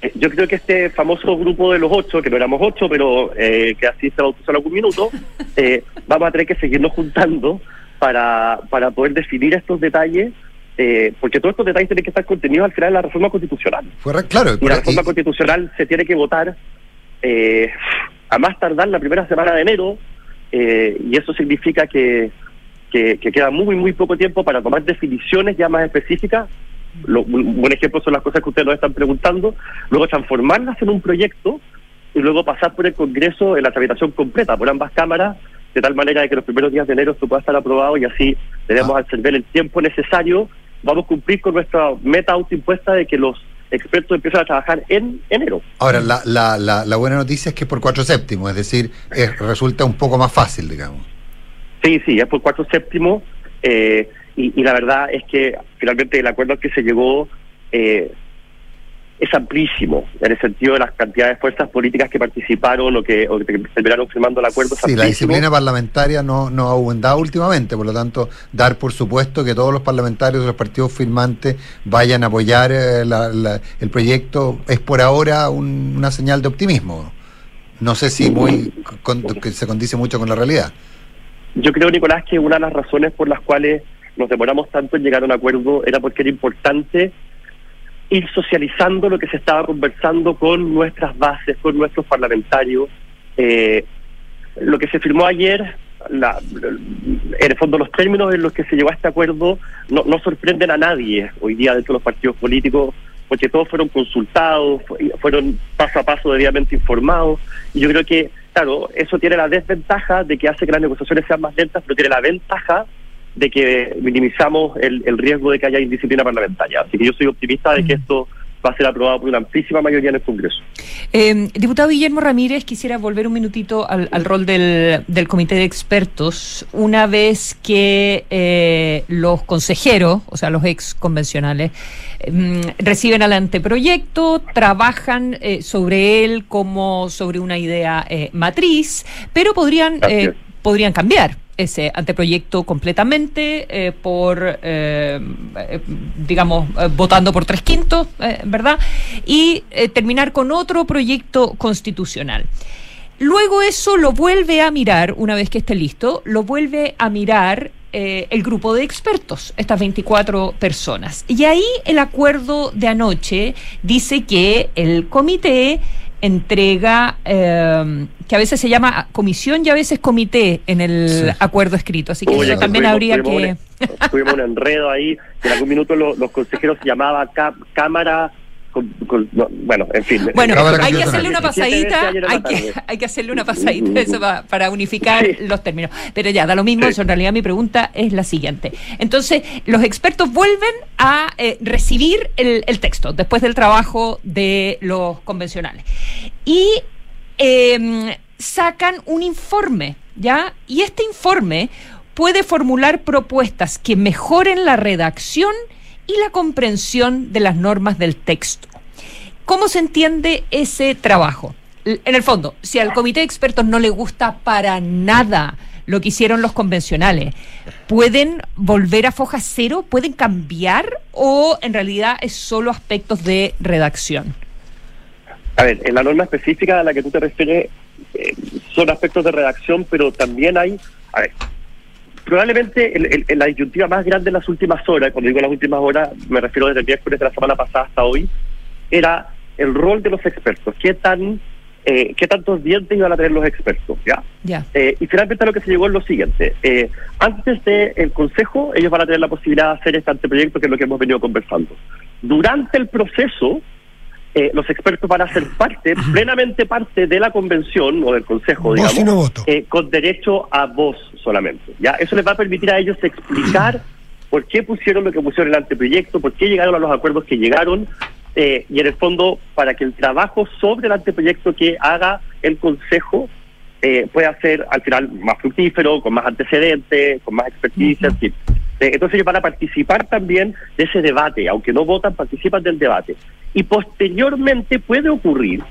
L: eh, yo creo que este famoso grupo de los ocho, que no éramos ocho, pero eh, que así se bautizó en algún minuto, eh, vamos a tener que seguirnos juntando para, para poder definir estos detalles, eh, porque todos estos detalles tienen que estar contenidos al final de la reforma constitucional.
A: claro,
L: y la reforma constitucional se tiene que votar eh, a más tardar la primera semana de enero, eh, y eso significa que, que, que queda muy, muy poco tiempo para tomar definiciones ya más específicas. Lo- un buen ejemplo son las cosas que ustedes nos están preguntando, luego transformarlas en un proyecto y luego pasar por el Congreso en la tramitación completa por ambas cámaras, de tal manera de que los primeros días de enero esto pueda estar aprobado y así tenemos al CERVEL el tiempo necesario. Vamos a cumplir con nuestra meta autoimpuesta de que los expertos empiezan a trabajar en enero.
A: Ahora, la, la, la, la buena noticia es que por cuatro séptimos, es decir, es- resulta un poco más fácil, digamos.
L: Sí, sí, es por cuatro séptimos. eh, y, y la verdad es que finalmente el acuerdo al que se llegó eh, es amplísimo, en el sentido de las cantidades de fuerzas políticas que participaron o que, o que terminaron firmando el acuerdo.
A: Sí, la disciplina parlamentaria no, no ha aumentado últimamente, por lo tanto, dar por supuesto que todos los parlamentarios de los partidos firmantes vayan a apoyar eh, la- la- el proyecto es por ahora un- una señal de optimismo. No sé si muy con- que se condice mucho con la realidad.
L: Yo creo, Nicolás, que una de las razones por las cuales nos demoramos tanto en llegar a un acuerdo era porque era importante ir socializando lo que se estaba conversando con nuestras bases, con nuestros parlamentarios. Eh, lo que se firmó ayer, la- en el fondo los términos en los que se llegó a este acuerdo no, no sorprenden a nadie hoy día dentro de los partidos políticos, porque todos fueron consultados, fu- fueron paso a paso debidamente informados, y yo creo que, claro, eso tiene la desventaja de que hace que las negociaciones sean más lentas, pero tiene la ventaja de que minimizamos el, el riesgo de que haya indisciplina parlamentaria. Así que yo soy optimista de que esto va a ser aprobado por una amplísima mayoría en el Congreso.
C: Eh, diputado Guillermo Ramírez, quisiera volver un minutito al, al rol del, del comité de expertos. Una vez que eh, los consejeros, o sea, los ex convencionales, mm, reciben al anteproyecto, trabajan eh, sobre él como sobre una idea eh, matriz, pero podrían, eh, podrían cambiar ese anteproyecto completamente eh, por, eh, eh, digamos, votando por tres quintos, ¿verdad? Y terminar con otro proyecto constitucional. Luego eso lo vuelve a mirar, una vez que esté listo, lo vuelve a mirar el grupo de expertos, estas 24 personas. Y ahí el acuerdo de anoche dice que el comité entrega, eh, que a veces se llama comisión y a veces comité en el acuerdo escrito. Así que
L: Oye,
C: eso también
L: tuvimos-
C: habría
L: tuvimos
C: que...
L: un- tuvimos un enredo ahí, que en algún minuto lo- los consejeros se llamaba Cámara... con- con- no, bueno, en fin.
C: Bueno, hay que hacerle una
L: 17 veces
C: pasadita, hay que,
L: tarde.
C: hay que hacerle una pasadita eso pa- para unificar los términos. Pero ya, da lo mismo, eso en realidad mi pregunta es la siguiente. Entonces, los expertos vuelven a eh, recibir el, el texto después del trabajo de los convencionales. Y eh, sacan un informe, ¿ya? Y este informe puede formular propuestas que mejoren la redacción y la comprensión de las normas del texto. ¿Cómo se entiende ese trabajo? En el fondo, si al comité de expertos no le gusta para nada lo que hicieron los convencionales, ¿pueden volver a foja cero? ¿Pueden cambiar? ¿O en realidad es solo aspectos de redacción?
L: A ver, en la norma específica a la que tú te refieres eh, son aspectos de redacción, pero también hay, a ver, probablemente el- el- la disyuntiva más grande en las últimas horas, cuando digo las últimas horas me refiero desde el miércoles de la semana pasada hasta hoy, era el rol de los expertos, qué tan eh, qué tantos dientes iban a tener los expertos, ¿ya?
C: Ya.
L: Eh, y finalmente lo que se llegó es lo siguiente. Eh, antes del Consejo, ellos van a tener la posibilidad de hacer este anteproyecto, que es lo que hemos venido conversando. Durante el proceso, eh, los expertos van a ser parte, plenamente parte de la convención o del Consejo,
B: Voz
L: digamos,
B: y no voto.
L: eh, con derecho a voz solamente. ¿ya? Eso les va a permitir a ellos explicar por qué pusieron lo que pusieron en el anteproyecto, por qué llegaron a los acuerdos que llegaron, eh, y en el fondo para que el trabajo sobre el anteproyecto que haga el Consejo eh, pueda ser al final más fructífero, con más antecedentes, con más experticia, en fin. Eh, entonces ellos van a participar también de ese debate, aunque no votan, participan del debate. Y posteriormente puede ocurrir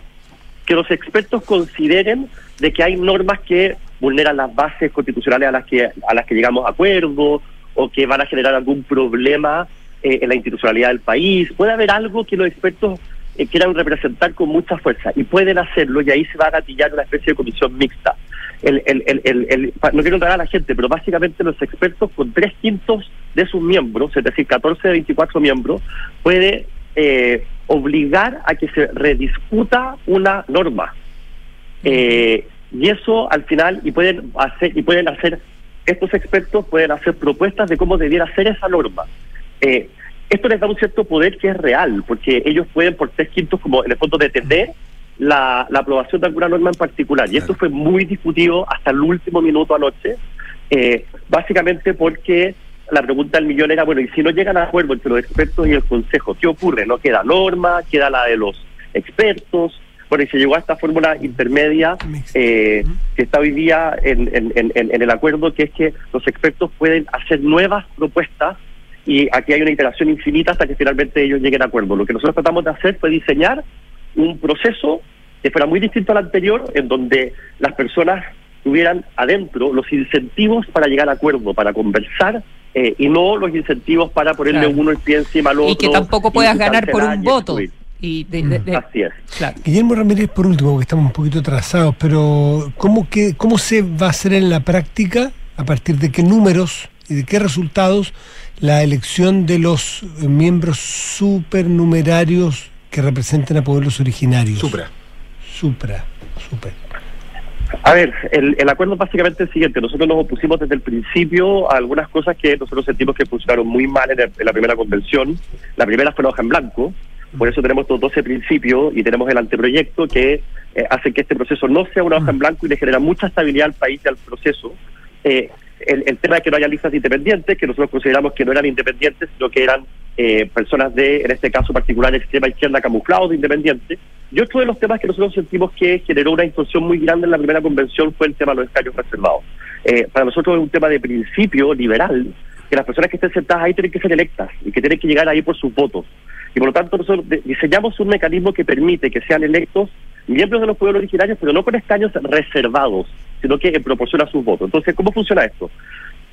L: que los expertos consideren de que hay normas que vulneran las bases constitucionales a las que a las que llegamos a acuerdo o que van a generar algún problema eh, en la institucionalidad del país. Puede haber algo que los expertos eh, quieran representar con mucha fuerza y pueden hacerlo y ahí se va a gatillar una especie de comisión mixta. El, el, el, no quiero entrar a la gente, pero básicamente los expertos con tres quintos de sus miembros, es decir, 14 de 24 miembros, puede eh, obligar a que se rediscuta una norma. Eh, y eso al final, y pueden hacer, y pueden hacer, estos expertos pueden hacer propuestas de cómo debiera ser esa norma. Eh, esto les da un cierto poder que es real, porque ellos pueden por tres quintos, como en el fondo, detener la, la aprobación de alguna norma en particular. Y esto fue muy discutido hasta el último minuto anoche, eh, básicamente porque la pregunta del millón era, bueno, y si no llegan a acuerdo entre los expertos y el Consejo, ¿qué ocurre? ¿No queda norma? ¿Queda la de los expertos? Bueno, y se llegó a esta fórmula intermedia eh, que está hoy día en, en- en- en- en el acuerdo, que es que los expertos pueden hacer nuevas propuestas y aquí hay una iteración infinita hasta que finalmente ellos lleguen a acuerdo. Lo que nosotros tratamos de hacer fue diseñar un proceso que fuera muy distinto al anterior, en donde las personas tuvieran adentro los incentivos para llegar a acuerdo, para conversar, eh, y no los incentivos para ponerle
C: Claro.
L: uno el pie encima al otro.
C: Y que tampoco puedas ganar por un voto. Y de- de- de-
L: Así es.
C: claro.
B: Guillermo Ramírez, por último, porque estamos un poquito atrasados, pero ¿cómo, que, ¿cómo se va a hacer en la práctica, a partir de qué números y de qué resultados, la elección de los eh, miembros supernumerarios que representen a pueblos originarios?
A: Supra.
B: Supra, super.
L: A ver, el, el acuerdo es básicamente el siguiente. Nosotros nos opusimos desde el principio a algunas cosas que nosotros sentimos que funcionaron muy mal en, el- en la primera convención. La primera fue la hoja en blanco. Por eso tenemos estos 12 principios y tenemos el anteproyecto que eh, hace que este proceso no sea una hoja en blanco y le genera mucha estabilidad al país y al proceso. Eh, el, tema de que no haya listas independientes, que nosotros consideramos que no eran independientes, sino que eran eh, personas de, en este caso particular, extrema izquierda camuflados de independientes. Y otro de los temas que nosotros sentimos que generó una distorsión muy grande en la primera convención fue el tema de los escaños reservados. Eh, para nosotros es un tema de principio liberal, que las personas que estén sentadas ahí tienen que ser electas y que tienen que llegar ahí por sus votos. Y por lo tanto nosotros diseñamos un mecanismo que permite que sean electos miembros de los pueblos originarios, pero no con escaños reservados, sino que en proporción a sus votos. Entonces, ¿cómo funciona esto?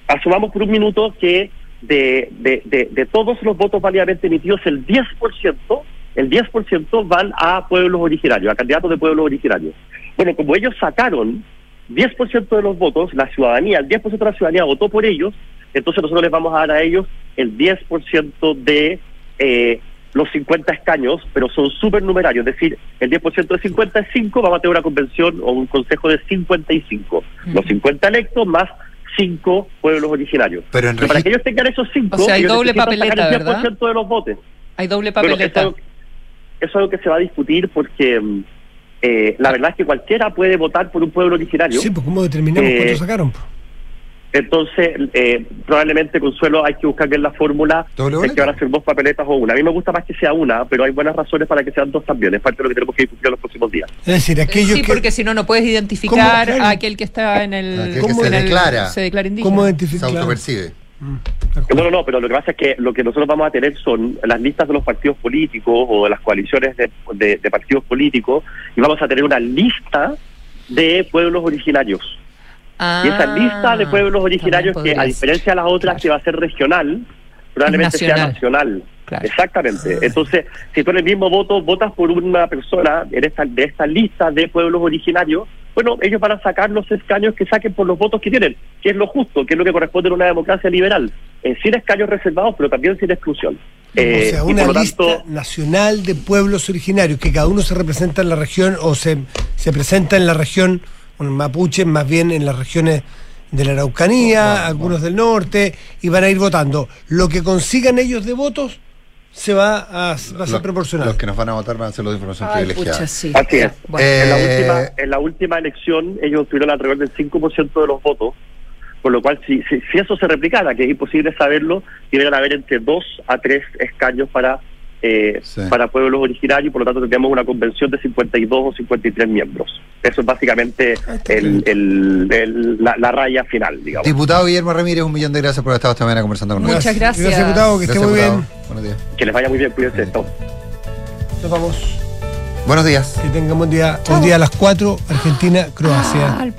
L: Asumamos por un minuto que de, de, de, todos los votos válidamente emitidos, el 10%, el 10% van a pueblos originarios, a candidatos de pueblos originarios. Bueno, como ellos sacaron 10% de los votos, la ciudadanía, el 10% de la ciudadanía votó por ellos, entonces nosotros les vamos a dar a ellos el 10% de eh, los 50 escaños, pero son supernumerarios, es decir, el 10% de 55 vamos a tener una convención o un consejo de 55. Los 50 electos más 5 pueblos originarios.
A: Pero en
L: para que ellos tengan esos 5,
C: O sea, hay doble papeleta,
L: el 10%
C: ¿verdad?
L: de los votos.
C: Hay doble
L: Bueno, eso,
C: papeleta.
L: es algo- eso es algo que se va a discutir porque mm, eh, la verdad es que cualquiera puede votar por un pueblo originario.
B: Sí, pues ¿cómo determinamos
L: Eh,
B: cuánto sacaron?
L: Entonces, eh, probablemente, Consuelo, hay que buscar bien la fórmula de que van a ser dos papeletas o una. A mí me gusta más que sea una, pero hay buenas razones para que sean dos también. Es parte de lo que tenemos que discutir en los próximos días.
B: Es decir, aquellos
C: sí,
B: que...
C: porque si no, no puedes identificar a aquel que está en el.
A: Aquel que
C: ¿cómo
A: se
C: en el-
A: declara.
C: se declara indígena.
B: ¿Cómo
A: Se
B: identificar?
A: autopercibe.
L: No, no, no, pero lo que pasa es que lo que nosotros vamos a tener son las listas de los partidos políticos o de las coaliciones de, de- de partidos políticos y vamos a tener una lista de pueblos originarios. Y esa
C: Ah,
L: lista de pueblos originarios, que a diferencia de las otras que va a ser regional, probablemente sea
C: Nacional.
L: Exactamente. Entonces, si tú en el mismo voto votas por una persona en esta, de esta lista de pueblos originarios, bueno, ellos van a sacar los escaños que saquen por los votos que tienen, que es lo justo, que es lo que corresponde a una democracia liberal, eh, sin escaños reservados, pero también sin exclusión. Eh,
B: o sea,
L: y
B: una lista
L: tanto,
B: nacional de pueblos originarios, que cada uno se representa en la región o se, se presenta en la región, bueno, mapuche, más bien en las regiones de la Araucanía, algunos del norte, y van a ir votando. Lo que consigan ellos de votos se va a, va a ser
A: Los-
B: proporcional.
A: Los que nos van a votar van a ser los de información
B: Ay,
A: privilegiada.
B: pucha, sí.
L: Así es. en, la
A: Eh,
L: última, en la última elección ellos tuvieron alrededor del 5% de los votos, por lo cual si, si, si eso se replicara, que es imposible saberlo, deberían haber entre 2 a 3 escaños para eh, para pueblos originarios, por lo tanto tendríamos una convención de 52 o 53 miembros. Eso es básicamente el, el- el- la, la raya final, digamos.
A: Diputado Guillermo Ramírez, un millón de gracias por haber estado esta mañana conversando con nosotros.
B: Muchas gracias. Gracias, diputado, que esté muy bien.
A: Buenos días.
L: Que les vaya muy bien, cuídense.
B: Nos vamos.
A: Buenos días.
B: Que tengan buen día. Hoy día a las 4, Argentina-Croacia.
C: Ah, el